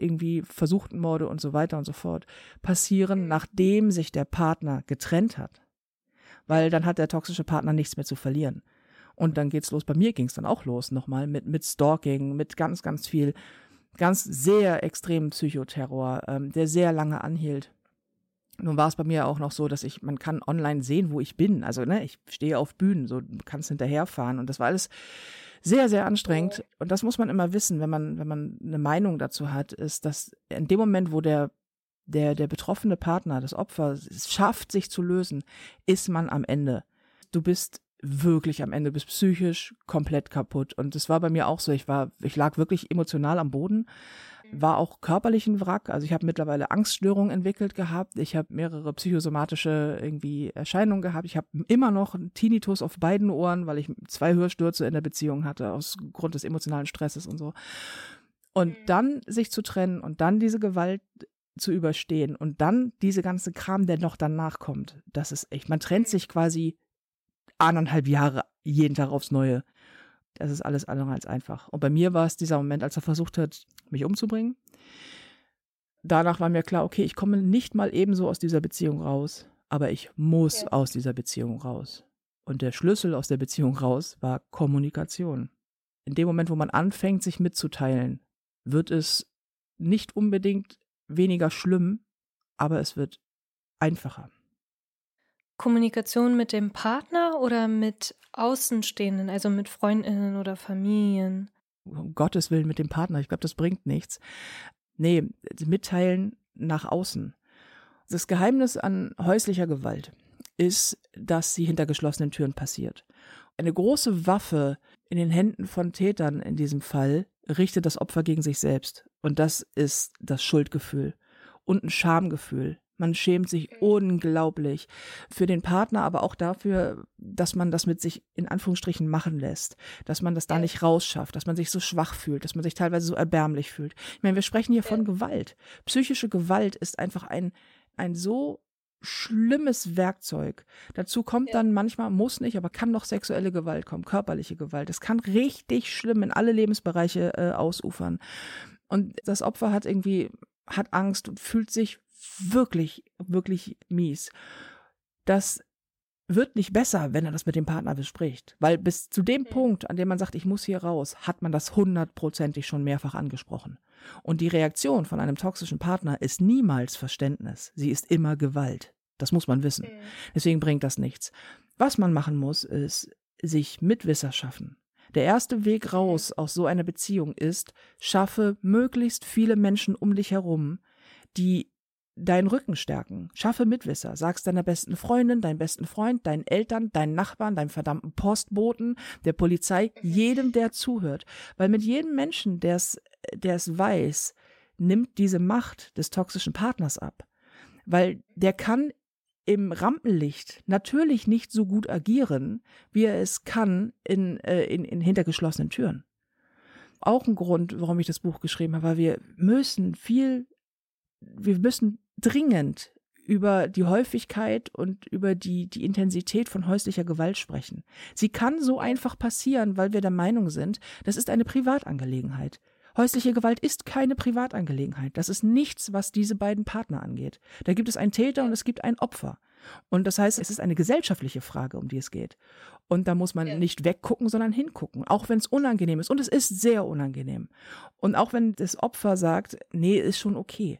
irgendwie versuchten Morde und so weiter und so fort passieren, nachdem sich der Partner getrennt hat. Weil dann hat der toxische Partner nichts mehr zu verlieren. Und dann geht's los. Bei mir ging's dann auch los nochmal mit, mit Stalking, mit ganz, ganz viel ganz sehr extremen Psychoterror, ähm, der sehr lange anhielt. Nun war es bei mir auch noch so, dass ich, man kann online sehen, wo ich bin. Also, ne, ich stehe auf Bühnen, so du kannst hinterherfahren. Und das war alles sehr, sehr anstrengend. Und das muss man immer wissen, wenn man, wenn man eine Meinung dazu hat, ist, dass in dem Moment, wo der, der, der betroffene Partner, das Opfer, es schafft, sich zu lösen, ist man am Ende. Du bist wirklich am Ende, bist psychisch komplett kaputt. Und das war bei mir auch so. Ich war, ich lag wirklich emotional am Boden. War auch körperlich ein Wrack. Also ich habe mittlerweile Angststörungen entwickelt gehabt. Ich habe mehrere psychosomatische irgendwie Erscheinungen gehabt. Ich habe immer noch einen Tinnitus auf beiden Ohren, weil ich zwei Hörstürze in der Beziehung hatte, aus Grund des emotionalen Stresses und so. Und mhm. dann sich zu trennen und dann diese Gewalt zu überstehen und dann diese ganze Kram, der noch danach kommt, das ist echt, man trennt mhm. sich quasi anderthalb Jahre jeden Tag aufs Neue. Das ist alles andere als einfach. Und bei mir war es dieser Moment, als er versucht hat, mich umzubringen. Danach war mir klar, okay, ich komme nicht mal ebenso aus dieser Beziehung raus, aber ich muss ja. aus dieser Beziehung raus. Und der Schlüssel aus der Beziehung raus war Kommunikation. In dem Moment, wo man anfängt, sich mitzuteilen, wird es nicht unbedingt weniger schlimm, aber es wird einfacher. Kommunikation mit dem Partner oder mit Außenstehenden, also mit Freundinnen oder Familien? Um Gottes Willen mit dem Partner. Ich glaube, das bringt nichts. Nee, mitteilen nach außen. Das Geheimnis an häuslicher Gewalt ist, dass sie hinter geschlossenen Türen passiert. Eine große Waffe in den Händen von Tätern in diesem Fall richtet das Opfer gegen sich selbst. Und das ist das Schuldgefühl und ein Schamgefühl. Man schämt sich mhm. unglaublich für den Partner, aber auch dafür, dass man das mit sich in Anführungsstrichen machen lässt, dass man das da nicht rausschafft, dass man sich so schwach fühlt, dass man sich teilweise so erbärmlich fühlt. Ich meine, wir sprechen hier von Gewalt. Psychische Gewalt ist einfach ein, ein so schlimmes Werkzeug. Dazu kommt dann manchmal, muss nicht, aber kann noch sexuelle Gewalt kommen, körperliche Gewalt. Es kann richtig schlimm in alle Lebensbereiche äh, ausufern. Und das Opfer hat irgendwie, hat Angst und fühlt sich wirklich, wirklich mies. Das wird nicht besser, wenn er das mit dem Partner bespricht. Weil bis zu dem Punkt, an dem man sagt, ich muss hier raus, hat man das hundertprozentig schon mehrfach angesprochen. Und die Reaktion von einem toxischen Partner ist niemals Verständnis. Sie ist immer Gewalt. Das muss man wissen. Deswegen bringt das nichts. Was man machen muss, ist sich Mitwisser schaffen. Der erste Weg raus aus so einer Beziehung ist, schaffe möglichst viele Menschen um dich herum, die deinen Rücken stärken. Schaffe Mitwisser. Sag's deiner besten Freundin, deinem besten Freund, deinen Eltern, deinen Nachbarn, deinem verdammten Postboten, der Polizei, jedem, der zuhört. Weil mit jedem Menschen, der es weiß, nimmt diese Macht des toxischen Partners ab. Weil der kann im Rampenlicht natürlich nicht so gut agieren, wie er es kann in, äh, in, in hintergeschlossenen Türen. Auch ein Grund, warum ich das Buch geschrieben habe, weil wir müssen viel, wir müssen dringend über die Häufigkeit und über die, die Intensität von häuslicher Gewalt sprechen. Sie kann so einfach passieren, weil wir der Meinung sind, das ist eine Privatangelegenheit. Häusliche Gewalt ist keine Privatangelegenheit. Das ist nichts, was diese beiden Partner angeht. Da gibt es einen Täter und es gibt ein Opfer. Und das heißt, es ist eine gesellschaftliche Frage, um die es geht. Und da muss man ja. nicht weggucken, sondern hingucken, auch wenn es unangenehm ist. Und es ist sehr unangenehm. Und auch wenn das Opfer sagt, nee, ist schon okay.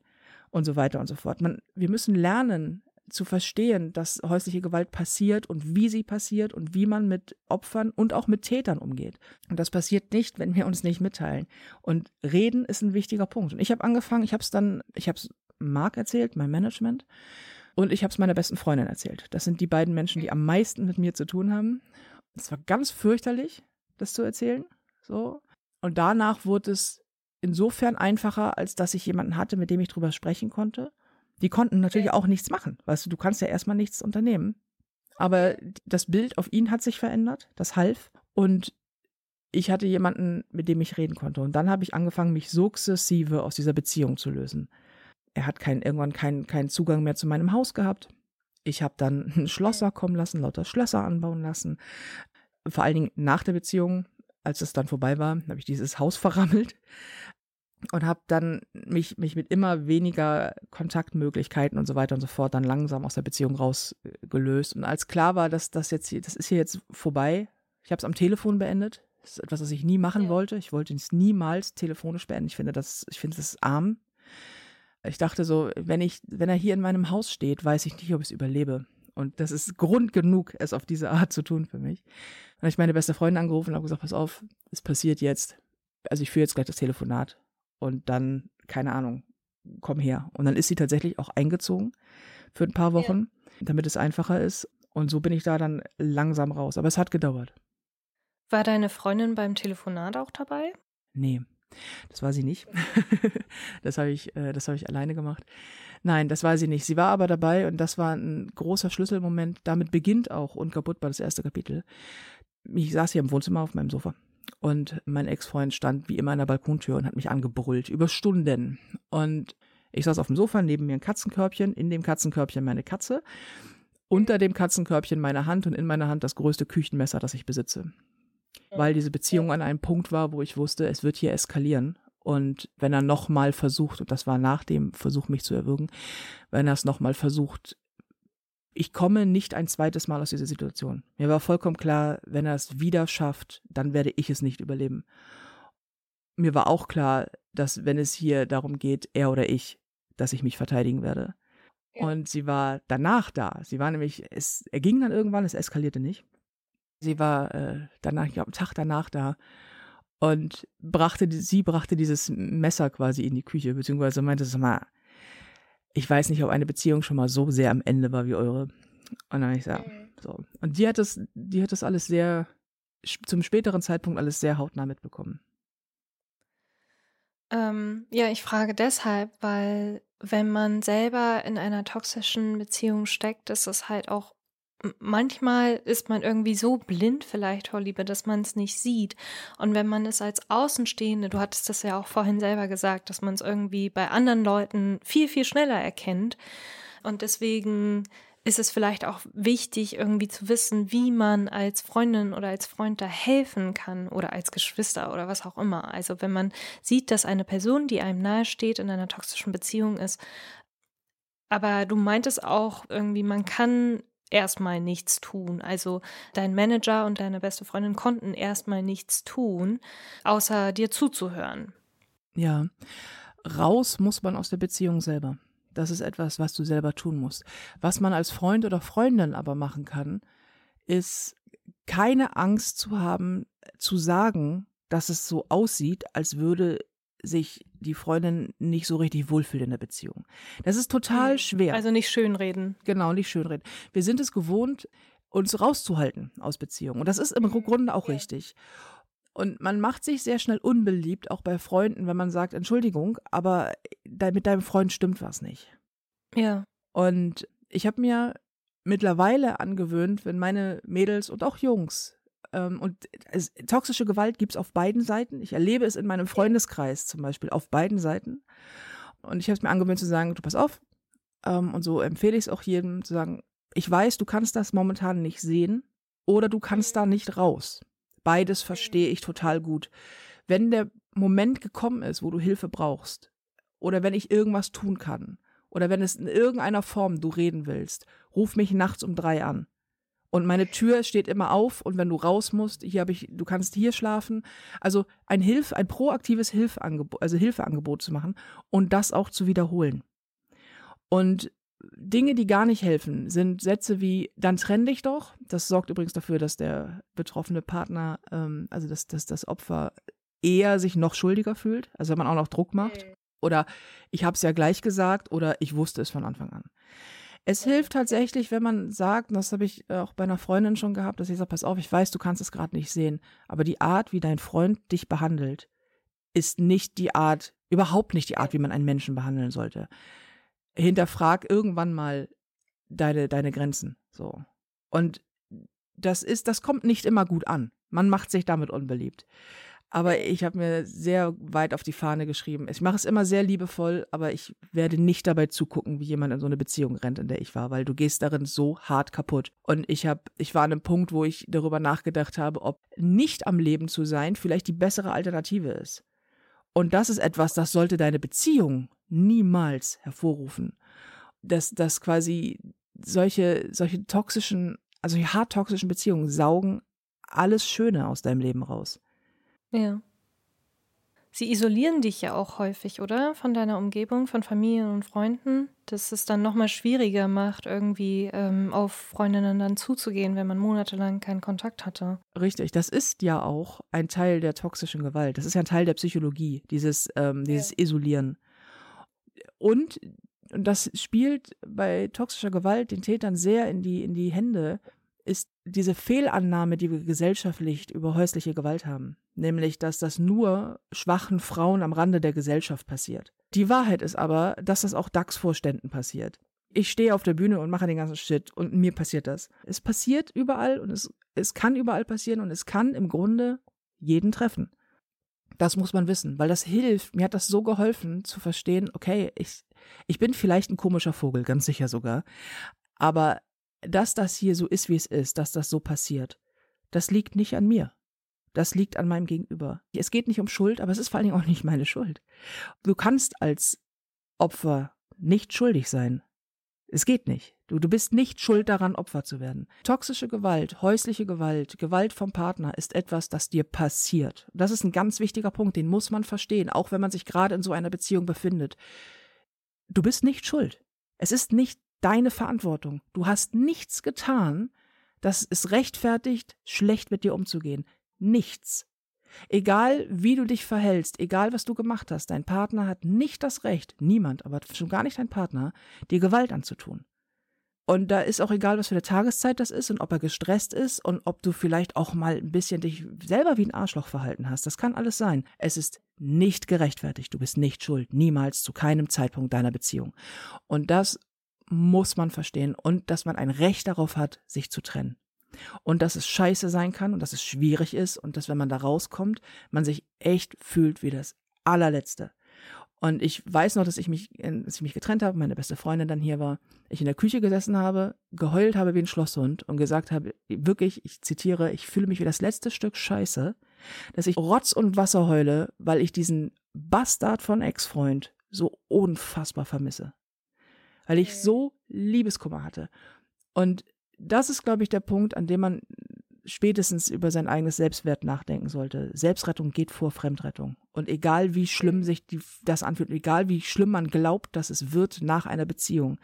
Und so weiter und so fort. Man, wir müssen lernen, zu verstehen, dass häusliche Gewalt passiert und wie sie passiert und wie man mit Opfern und auch mit Tätern umgeht. Und das passiert nicht, wenn wir uns nicht mitteilen. Und reden ist ein wichtiger Punkt. Und ich habe angefangen, ich habe es dann, ich habe es Marc erzählt, mein Management, und ich habe es meiner besten Freundin erzählt. Das sind die beiden Menschen, die am meisten mit mir zu tun haben. Es war ganz fürchterlich, das zu erzählen. So. Und danach wurde es insofern einfacher, als dass ich jemanden hatte, mit dem ich drüber sprechen konnte. Die konnten natürlich auch nichts machen. Weißt du, du kannst ja erstmal nichts unternehmen. Aber das Bild auf ihn hat sich verändert, das half. Und ich hatte jemanden, mit dem ich reden konnte. Und dann habe ich angefangen, mich sukzessive aus dieser Beziehung zu lösen. Er hat kein, irgendwann keinen kein Zugang mehr zu meinem Haus gehabt. Ich habe dann einen Schlosser kommen lassen, lauter Schlösser anbauen lassen. Vor allen Dingen nach der Beziehung, als es dann vorbei war, habe ich dieses Haus verrammelt und habe dann mich, mich mit immer weniger Kontaktmöglichkeiten und so weiter und so fort dann langsam aus der Beziehung rausgelöst. Und als klar war, dass das jetzt hier, das ist hier jetzt vorbei, ich habe es am Telefon beendet. Das ist etwas, was ich nie machen ja. wollte. Ich wollte es niemals telefonisch beenden. Ich finde das, ich finde das arm. Ich dachte so, wenn ich, wenn er hier in meinem Haus steht, weiß ich nicht, ob ich es überlebe. Und das ist Grund genug, es auf diese Art zu tun für mich. Dann habe ich meine beste Freundin angerufen und habe gesagt, pass auf, es passiert jetzt. Also ich führe jetzt gleich das Telefonat und dann, keine Ahnung, komm her. Und dann ist sie tatsächlich auch eingezogen für ein paar Wochen, ja. damit es einfacher ist. Und so bin ich da dann langsam raus. Aber es hat gedauert. War deine Freundin beim Telefonat auch dabei? Nee, das war sie nicht. das habe ich, äh, das habe ich alleine gemacht. Nein, das war sie nicht. Sie war aber dabei und das war ein großer Schlüsselmoment. Damit beginnt auch Unkaputtbar das erste Kapitel. Ich saß hier im Wohnzimmer auf meinem Sofa und mein Ex-Freund stand wie immer an der Balkontür und hat mich angebrüllt über Stunden. Und ich saß auf dem Sofa, neben mir ein Katzenkörbchen, in dem Katzenkörbchen meine Katze, unter dem Katzenkörbchen meine Hand und in meiner Hand das größte Küchenmesser, das ich besitze. Weil diese Beziehung an einem Punkt war, wo ich wusste, es wird hier eskalieren. Und wenn er nochmal versucht, und das war nach dem Versuch, mich zu erwürgen, wenn er es nochmal versucht, ich komme nicht ein zweites Mal aus dieser Situation. Mir war vollkommen klar, wenn er es wieder schafft, dann werde ich es nicht überleben. Mir war auch klar, dass wenn es hier darum geht, er oder ich, dass ich mich verteidigen werde. Ja. Und sie war danach da. Sie war nämlich, es er ging dann irgendwann, es eskalierte nicht. Sie war äh, danach, ich glaube, am Tag danach da und brachte, sie brachte dieses Messer quasi in die Küche, beziehungsweise meinte, sag mal, ich weiß nicht, ob eine Beziehung schon mal so sehr am Ende war wie eure. Und dann ich gesagt, mhm. so. Und die hat das, die hat das alles sehr, zum späteren Zeitpunkt alles sehr hautnah mitbekommen. Ähm, ja, ich frage deshalb, weil wenn man selber in einer toxischen Beziehung steckt, ist es halt auch manchmal ist man irgendwie so blind vielleicht vor Liebe, dass man es nicht sieht. Und wenn man es als Außenstehende, du hattest das ja auch vorhin selber gesagt, dass man es irgendwie bei anderen Leuten viel, viel schneller erkennt. Und deswegen ist es vielleicht auch wichtig, irgendwie zu wissen, wie man als Freundin oder als Freund da helfen kann oder als Geschwister oder was auch immer. Also wenn man sieht, dass eine Person, die einem nahesteht, in einer toxischen Beziehung ist, aber du meintest auch irgendwie, man kann erstmal nichts tun. Also dein Manager und deine beste Freundin konnten erstmal nichts tun, außer dir zuzuhören. Ja, raus muss man aus der Beziehung selber. Das ist etwas, was du selber tun musst. Was man als Freund oder Freundin aber machen kann, ist keine Angst zu haben, zu sagen, dass es so aussieht, als würde sich die Freundin nicht so richtig wohlfühlt in der Beziehung. Das ist total mhm. schwer. Also nicht schönreden. Genau, nicht schönreden. Wir sind es gewohnt, uns rauszuhalten aus Beziehungen. Und das ist im mhm. Grunde auch richtig. Und man macht sich sehr schnell unbeliebt, auch bei Freunden, wenn man sagt, Entschuldigung, aber mit deinem Freund stimmt was nicht. Ja. Und ich habe mir mittlerweile angewöhnt, wenn meine Mädels und auch Jungs ähm, und es, toxische Gewalt gibt es auf beiden Seiten. Ich erlebe es in meinem Freundeskreis zum Beispiel auf beiden Seiten. Und ich habe es mir angewöhnt zu sagen, du pass auf. Ähm, und so empfehle ich es auch jedem zu sagen, ich weiß, du kannst das momentan nicht sehen oder du kannst da nicht raus. Beides verstehe ich total gut. Wenn der Moment gekommen ist, wo du Hilfe brauchst oder wenn ich irgendwas tun kann oder wenn es in irgendeiner Form du reden willst, ruf mich nachts um drei an. Und meine Tür steht immer auf und wenn du raus musst, hier habe ich, du kannst hier schlafen. Also ein Hilf, ein proaktives Hilfeangebot, also Hilfeangebot zu machen und das auch zu wiederholen. Und Dinge, die gar nicht helfen, sind Sätze wie dann trenn dich doch. Das sorgt übrigens dafür, dass der betroffene Partner, ähm, also dass, dass das Opfer eher sich noch schuldiger fühlt, also wenn man auch noch Druck macht. Oder ich habe es ja gleich gesagt oder ich wusste es von Anfang an. Es hilft tatsächlich, wenn man sagt, das habe ich auch bei einer Freundin schon gehabt, dass ich sage, pass auf, ich weiß, du kannst es gerade nicht sehen, aber die Art, wie dein Freund dich behandelt, ist nicht die Art, überhaupt nicht die Art, wie man einen Menschen behandeln sollte. Hinterfrag irgendwann mal deine, deine Grenzen. So. Und das ist, das kommt nicht immer gut an. Man macht sich damit unbeliebt. Aber ich habe mir sehr weit auf die Fahne geschrieben. Ich mache es immer sehr liebevoll, aber ich werde nicht dabei zugucken, wie jemand in so eine Beziehung rennt, in der ich war, weil du gehst darin so hart kaputt. Und ich habe, ich war an einem Punkt, wo ich darüber nachgedacht habe, ob nicht am Leben zu sein vielleicht die bessere Alternative ist. Und das ist etwas, das sollte deine Beziehung niemals hervorrufen. Dass, dass quasi solche, solche toxischen, also hart toxischen Beziehungen saugen alles Schöne aus deinem Leben raus. Ja. Sie isolieren dich ja auch häufig, oder? Von deiner Umgebung, von Familie und Freunden, dass es dann nochmal schwieriger macht, irgendwie ähm, auf Freundinnen dann zuzugehen, wenn man monatelang keinen Kontakt hatte. Richtig, das ist ja auch ein Teil der toxischen Gewalt. Das ist ja ein Teil der Psychologie, dieses, ähm, dieses ja. Isolieren. Und das spielt bei toxischer Gewalt den Tätern sehr in die, in die Hände, ist diese Fehlannahme, die wir gesellschaftlich über häusliche Gewalt haben, nämlich dass das nur schwachen Frauen am Rande der Gesellschaft passiert. Die Wahrheit ist aber, dass das auch DAX-Vorständen passiert. Ich stehe auf der Bühne und mache den ganzen Shit und mir passiert das. Es passiert überall und es, es kann überall passieren und es kann im Grunde jeden treffen. Das muss man wissen, weil das hilft. Mir hat das so geholfen zu verstehen, okay, ich, ich bin vielleicht ein komischer Vogel, ganz sicher sogar. Aber dass das hier so ist, wie es ist, dass das so passiert, das liegt nicht an mir. Das liegt an meinem Gegenüber. Es geht nicht um Schuld, aber es ist vor allen Dingen auch nicht meine Schuld. Du kannst als Opfer nicht schuldig sein. Es geht nicht. Du, du bist nicht schuld daran, Opfer zu werden. Toxische Gewalt, häusliche Gewalt, Gewalt vom Partner ist etwas, das dir passiert. Das ist ein ganz wichtiger Punkt, den muss man verstehen, auch wenn man sich gerade in so einer Beziehung befindet. Du bist nicht schuld. Es ist nicht deine Verantwortung. Du hast nichts getan, das es rechtfertigt, schlecht mit dir umzugehen. Nichts. Egal wie du dich verhältst, egal was du gemacht hast, dein Partner hat nicht das Recht, niemand, aber schon gar nicht dein Partner, dir Gewalt anzutun. Und da ist auch egal, was für eine Tageszeit das ist und ob er gestresst ist und ob du vielleicht auch mal ein bisschen dich selber wie ein Arschloch verhalten hast. Das kann alles sein. Es ist nicht gerechtfertigt. Du bist nicht schuld. Niemals zu keinem Zeitpunkt deiner Beziehung. Und das muss man verstehen und dass man ein Recht darauf hat, sich zu trennen. Und dass es scheiße sein kann und dass es schwierig ist und dass, wenn man da rauskommt, man sich echt fühlt wie das allerletzte. Und ich weiß noch, dass ich mich, dass ich mich getrennt habe, meine beste Freundin dann hier war, ich in der Küche gesessen habe, geheult habe wie ein Schlosshund und gesagt habe, wirklich, ich zitiere, ich fühle mich wie das letzte Stück Scheiße, dass ich Rotz und Wasser heule, weil ich diesen Bastard von Ex-Freund so unfassbar vermisse weil ich so Liebeskummer hatte. Und das ist, glaube ich, der Punkt, an dem man spätestens über sein eigenes Selbstwert nachdenken sollte. Selbstrettung geht vor Fremdrettung. Und egal wie schlimm sich die, das anfühlt, egal wie schlimm man glaubt, dass es wird nach einer Beziehung,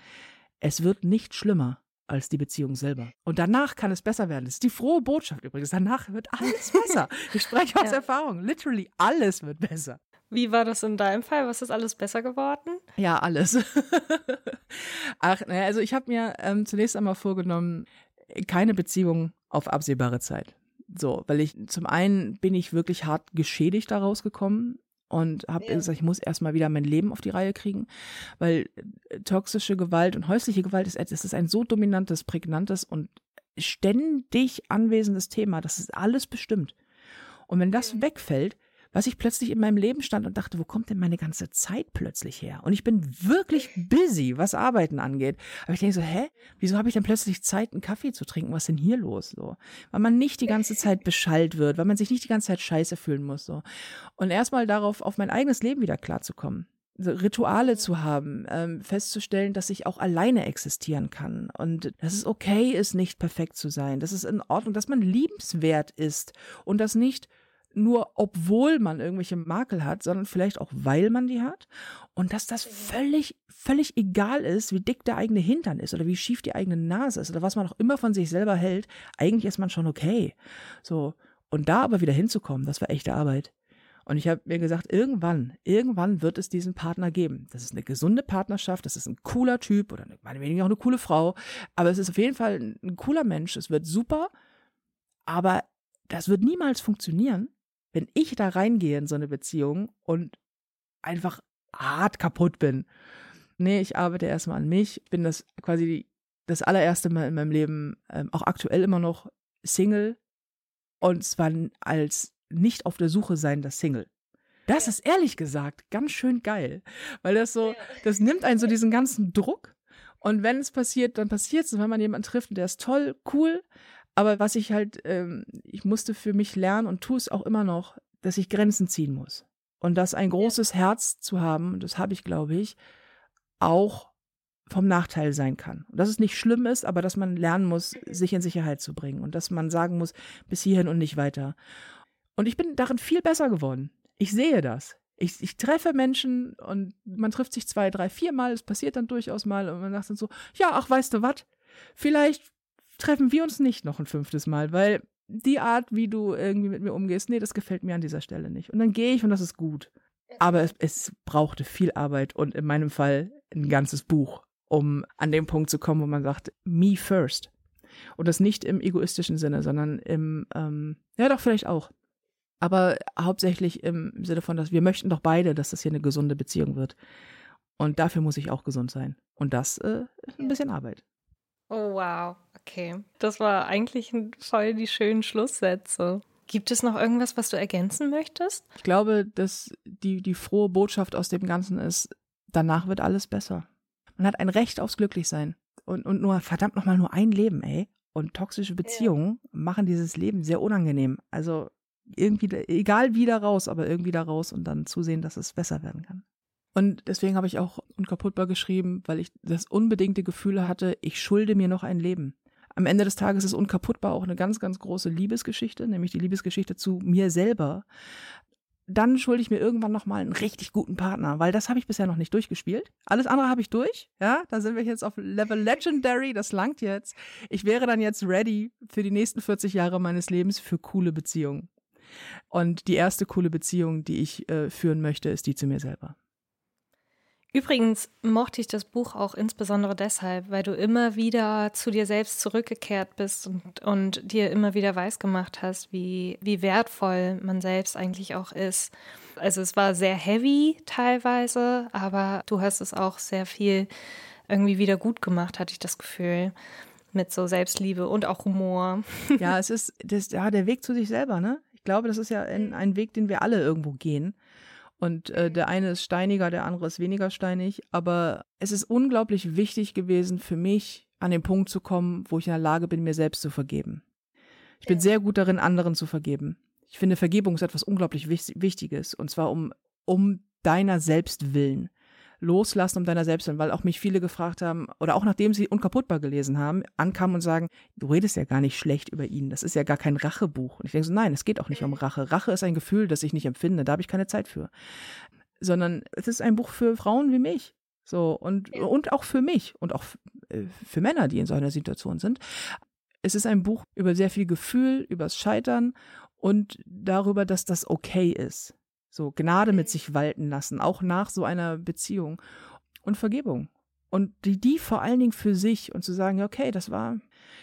es wird nicht schlimmer als die Beziehung selber. Und danach kann es besser werden. Das ist die frohe Botschaft übrigens. Danach wird alles besser. Ich spreche aus ja. Erfahrung. Literally alles wird besser. Wie war das in deinem Fall? Was ist alles besser geworden? Ja, alles. Ach, naja, also ich habe mir ähm, zunächst einmal vorgenommen, keine Beziehung auf absehbare Zeit. So, weil ich zum einen bin ich wirklich hart geschädigt daraus gekommen und habe ja. gesagt, ich muss erstmal wieder mein Leben auf die Reihe kriegen, weil äh, toxische Gewalt und häusliche Gewalt ist, es ist ein so dominantes, prägnantes und ständig anwesendes Thema, das ist alles bestimmt. Und wenn das wegfällt, was ich plötzlich in meinem Leben stand und dachte, wo kommt denn meine ganze Zeit plötzlich her? Und ich bin wirklich busy, was Arbeiten angeht. Aber ich denke so, hä? Wieso habe ich denn plötzlich Zeit, einen Kaffee zu trinken? Was ist denn hier los? So, weil man nicht die ganze Zeit beschallt wird, weil man sich nicht die ganze Zeit scheiße fühlen muss. So. Und erstmal darauf, auf mein eigenes Leben wieder klarzukommen. Rituale zu haben, ähm, festzustellen, dass ich auch alleine existieren kann und dass es okay ist, nicht perfekt zu sein, dass es in Ordnung, dass man liebenswert ist und dass nicht nur obwohl man irgendwelche Makel hat, sondern vielleicht auch weil man die hat und dass das völlig völlig egal ist, wie dick der eigene Hintern ist oder wie schief die eigene Nase ist oder was man auch immer von sich selber hält, eigentlich ist man schon okay. So und da aber wieder hinzukommen, das war echte Arbeit. Und ich habe mir gesagt, irgendwann, irgendwann wird es diesen Partner geben. Das ist eine gesunde Partnerschaft, das ist ein cooler Typ oder meinetwegen auch eine coole Frau, aber es ist auf jeden Fall ein, ein cooler Mensch, es wird super, aber das wird niemals funktionieren, wenn ich da reingehe in so eine Beziehung und einfach hart kaputt bin. Nee, ich arbeite erstmal an mich, bin das quasi das allererste Mal in meinem Leben, ähm, auch aktuell immer noch Single. Und zwar als nicht auf der Suche sein, das Single. Das ist ehrlich gesagt ganz schön geil, weil das so, das nimmt einen so diesen ganzen Druck. Und wenn es passiert, dann passiert es, wenn man jemanden trifft, der ist toll, cool, aber was ich halt, ähm, ich musste für mich lernen und tue es auch immer noch, dass ich Grenzen ziehen muss. Und dass ein großes Herz zu haben, das habe ich, glaube ich, auch vom Nachteil sein kann. Und dass es nicht schlimm ist, aber dass man lernen muss, sich in Sicherheit zu bringen und dass man sagen muss, bis hierhin und nicht weiter. Und ich bin darin viel besser geworden. Ich sehe das. Ich, ich treffe Menschen und man trifft sich zwei, drei, vier Mal, es passiert dann durchaus mal und man sagt dann so, ja, ach, weißt du was? Vielleicht treffen wir uns nicht noch ein fünftes Mal, weil die Art, wie du irgendwie mit mir umgehst, nee, das gefällt mir an dieser Stelle nicht. Und dann gehe ich und das ist gut. Aber es, es brauchte viel Arbeit und in meinem Fall ein ganzes Buch, um an den Punkt zu kommen, wo man sagt, me first. Und das nicht im egoistischen Sinne, sondern im, ähm, ja doch, vielleicht auch. Aber hauptsächlich im Sinne von, dass wir möchten doch beide, dass das hier eine gesunde Beziehung wird. Und dafür muss ich auch gesund sein. Und das äh, ist ein bisschen Arbeit. Oh, wow. Okay. Das war eigentlich voll die schönen Schlusssätze. Gibt es noch irgendwas, was du ergänzen möchtest? Ich glaube, dass die, die frohe Botschaft aus dem Ganzen ist, danach wird alles besser. Man hat ein Recht aufs Glücklichsein. Und, und nur, verdammt nochmal, nur ein Leben, ey. Und toxische Beziehungen ja. machen dieses Leben sehr unangenehm. Also irgendwie, egal wie da raus, aber irgendwie da raus und dann zusehen, dass es besser werden kann. Und deswegen habe ich auch unkaputtbar geschrieben, weil ich das unbedingte Gefühl hatte, ich schulde mir noch ein Leben. Am Ende des Tages ist unkaputtbar auch eine ganz, ganz große Liebesgeschichte, nämlich die Liebesgeschichte zu mir selber. Dann schulde ich mir irgendwann noch mal einen richtig guten Partner, weil das habe ich bisher noch nicht durchgespielt. Alles andere habe ich durch. Ja, da sind wir jetzt auf Level Legendary. Das langt jetzt. Ich wäre dann jetzt ready für die nächsten 40 Jahre meines Lebens für coole Beziehungen. Und die erste coole Beziehung, die ich äh, führen möchte, ist die zu mir selber. Übrigens mochte ich das Buch auch insbesondere deshalb, weil du immer wieder zu dir selbst zurückgekehrt bist und, und dir immer wieder weisgemacht hast, wie, wie wertvoll man selbst eigentlich auch ist. Also es war sehr heavy teilweise, aber du hast es auch sehr viel irgendwie wieder gut gemacht, hatte ich das Gefühl. Mit so Selbstliebe und auch Humor. Ja, es ist das, ja, der Weg zu sich selber, ne? Ich glaube, das ist ja ein, ein Weg, den wir alle irgendwo gehen. Und äh, der eine ist steiniger, der andere ist weniger steinig. Aber es ist unglaublich wichtig gewesen für mich, an den Punkt zu kommen, wo ich in der Lage bin, mir selbst zu vergeben. Ich bin sehr gut darin, anderen zu vergeben. Ich finde, Vergebung ist etwas unglaublich Wichtiges. Und zwar um, um deiner selbst willen. Loslassen um deiner selbst willen, weil auch mich viele gefragt haben, oder auch nachdem sie unkaputtbar gelesen haben, ankamen und sagen, du redest ja gar nicht schlecht über ihn, das ist ja gar kein Rachebuch. Und ich denke so, nein, es geht auch nicht um Rache. Rache ist ein Gefühl, das ich nicht empfinde, da habe ich keine Zeit für. Sondern es ist ein Buch für Frauen wie mich. So, und, und auch für mich und auch äh, für Männer, die in so einer Situation sind. Es ist ein Buch über sehr viel Gefühl, übers Scheitern und darüber, dass das okay ist. So Gnade mit sich walten lassen, auch nach so einer Beziehung und Vergebung. Und die, die vor allen Dingen für sich und zu sagen, okay, das war,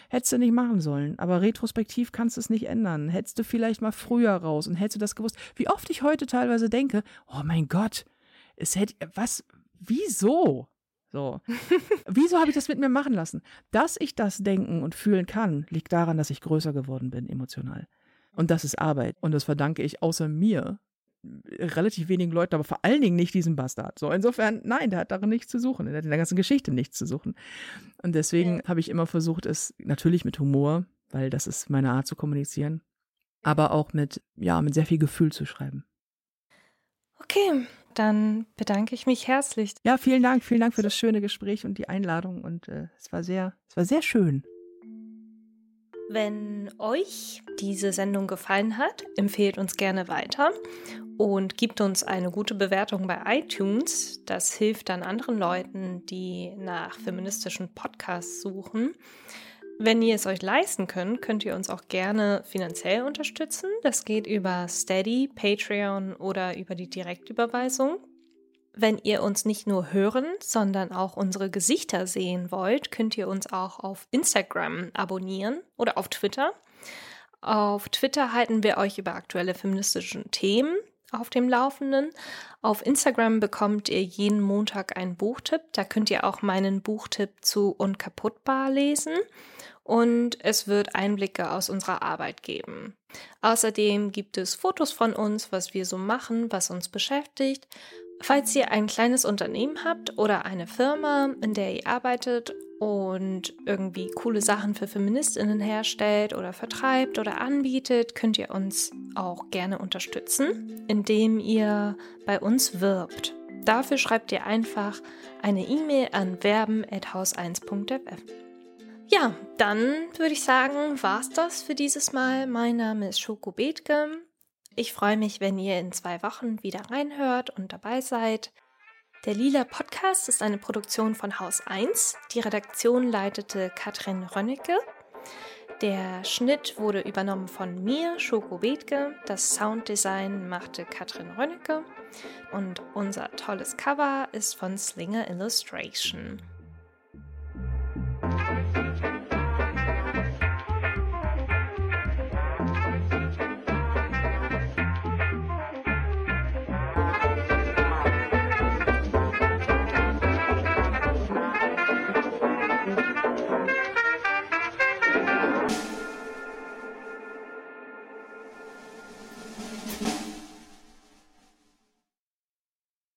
hättest du nicht machen sollen, aber retrospektiv kannst du es nicht ändern. Hättest du vielleicht mal früher raus und hättest du das gewusst. Wie oft ich heute teilweise denke, oh mein Gott, es hätte, was, wieso? So. wieso habe ich das mit mir machen lassen? Dass ich das denken und fühlen kann, liegt daran, dass ich größer geworden bin emotional. Und das ist Arbeit. Und das verdanke ich außer mir relativ wenigen Leuten, aber vor allen Dingen nicht diesem Bastard. So, insofern, nein, der hat darin nichts zu suchen. Der hat in der ganzen Geschichte nichts zu suchen. Und deswegen ja. habe ich immer versucht, es natürlich mit Humor, weil das ist meine Art zu kommunizieren, aber auch mit, ja, mit sehr viel Gefühl zu schreiben. Okay, dann bedanke ich mich herzlich. Ja, vielen Dank, vielen Dank für das schöne Gespräch und die Einladung und äh, es war sehr, es war sehr schön. Wenn euch diese Sendung gefallen hat, empfehlt uns gerne weiter und gibt uns eine gute Bewertung bei iTunes. Das hilft dann anderen Leuten, die nach feministischen Podcasts suchen. Wenn ihr es euch leisten könnt, könnt ihr uns auch gerne finanziell unterstützen. Das geht über Steady, Patreon oder über die Direktüberweisung. Wenn ihr uns nicht nur hören, sondern auch unsere Gesichter sehen wollt, könnt ihr uns auch auf Instagram abonnieren oder auf Twitter. Auf Twitter halten wir euch über aktuelle feministische Themen auf dem Laufenden. Auf Instagram bekommt ihr jeden Montag einen Buchtipp. Da könnt ihr auch meinen Buchtipp zu Unkaputtbar lesen. Und es wird Einblicke aus unserer Arbeit geben. Außerdem gibt es Fotos von uns, was wir so machen, was uns beschäftigt. Falls ihr ein kleines Unternehmen habt oder eine Firma, in der ihr arbeitet und irgendwie coole Sachen für Feministinnen herstellt oder vertreibt oder anbietet, könnt ihr uns auch gerne unterstützen, indem ihr bei uns wirbt. Dafür schreibt ihr einfach eine E-Mail an werben@haus1.ff. Ja, dann würde ich sagen, war's das für dieses Mal. Mein Name ist Schoko Bethke. Ich freue mich, wenn ihr in zwei Wochen wieder reinhört und dabei seid. Der Lila Podcast ist eine Produktion von Haus 1. Die Redaktion leitete Katrin Rönnecke. Der Schnitt wurde übernommen von mir, Schoko Bethke. Das Sounddesign machte Katrin Rönnecke. Und unser tolles Cover ist von Slinger Illustration.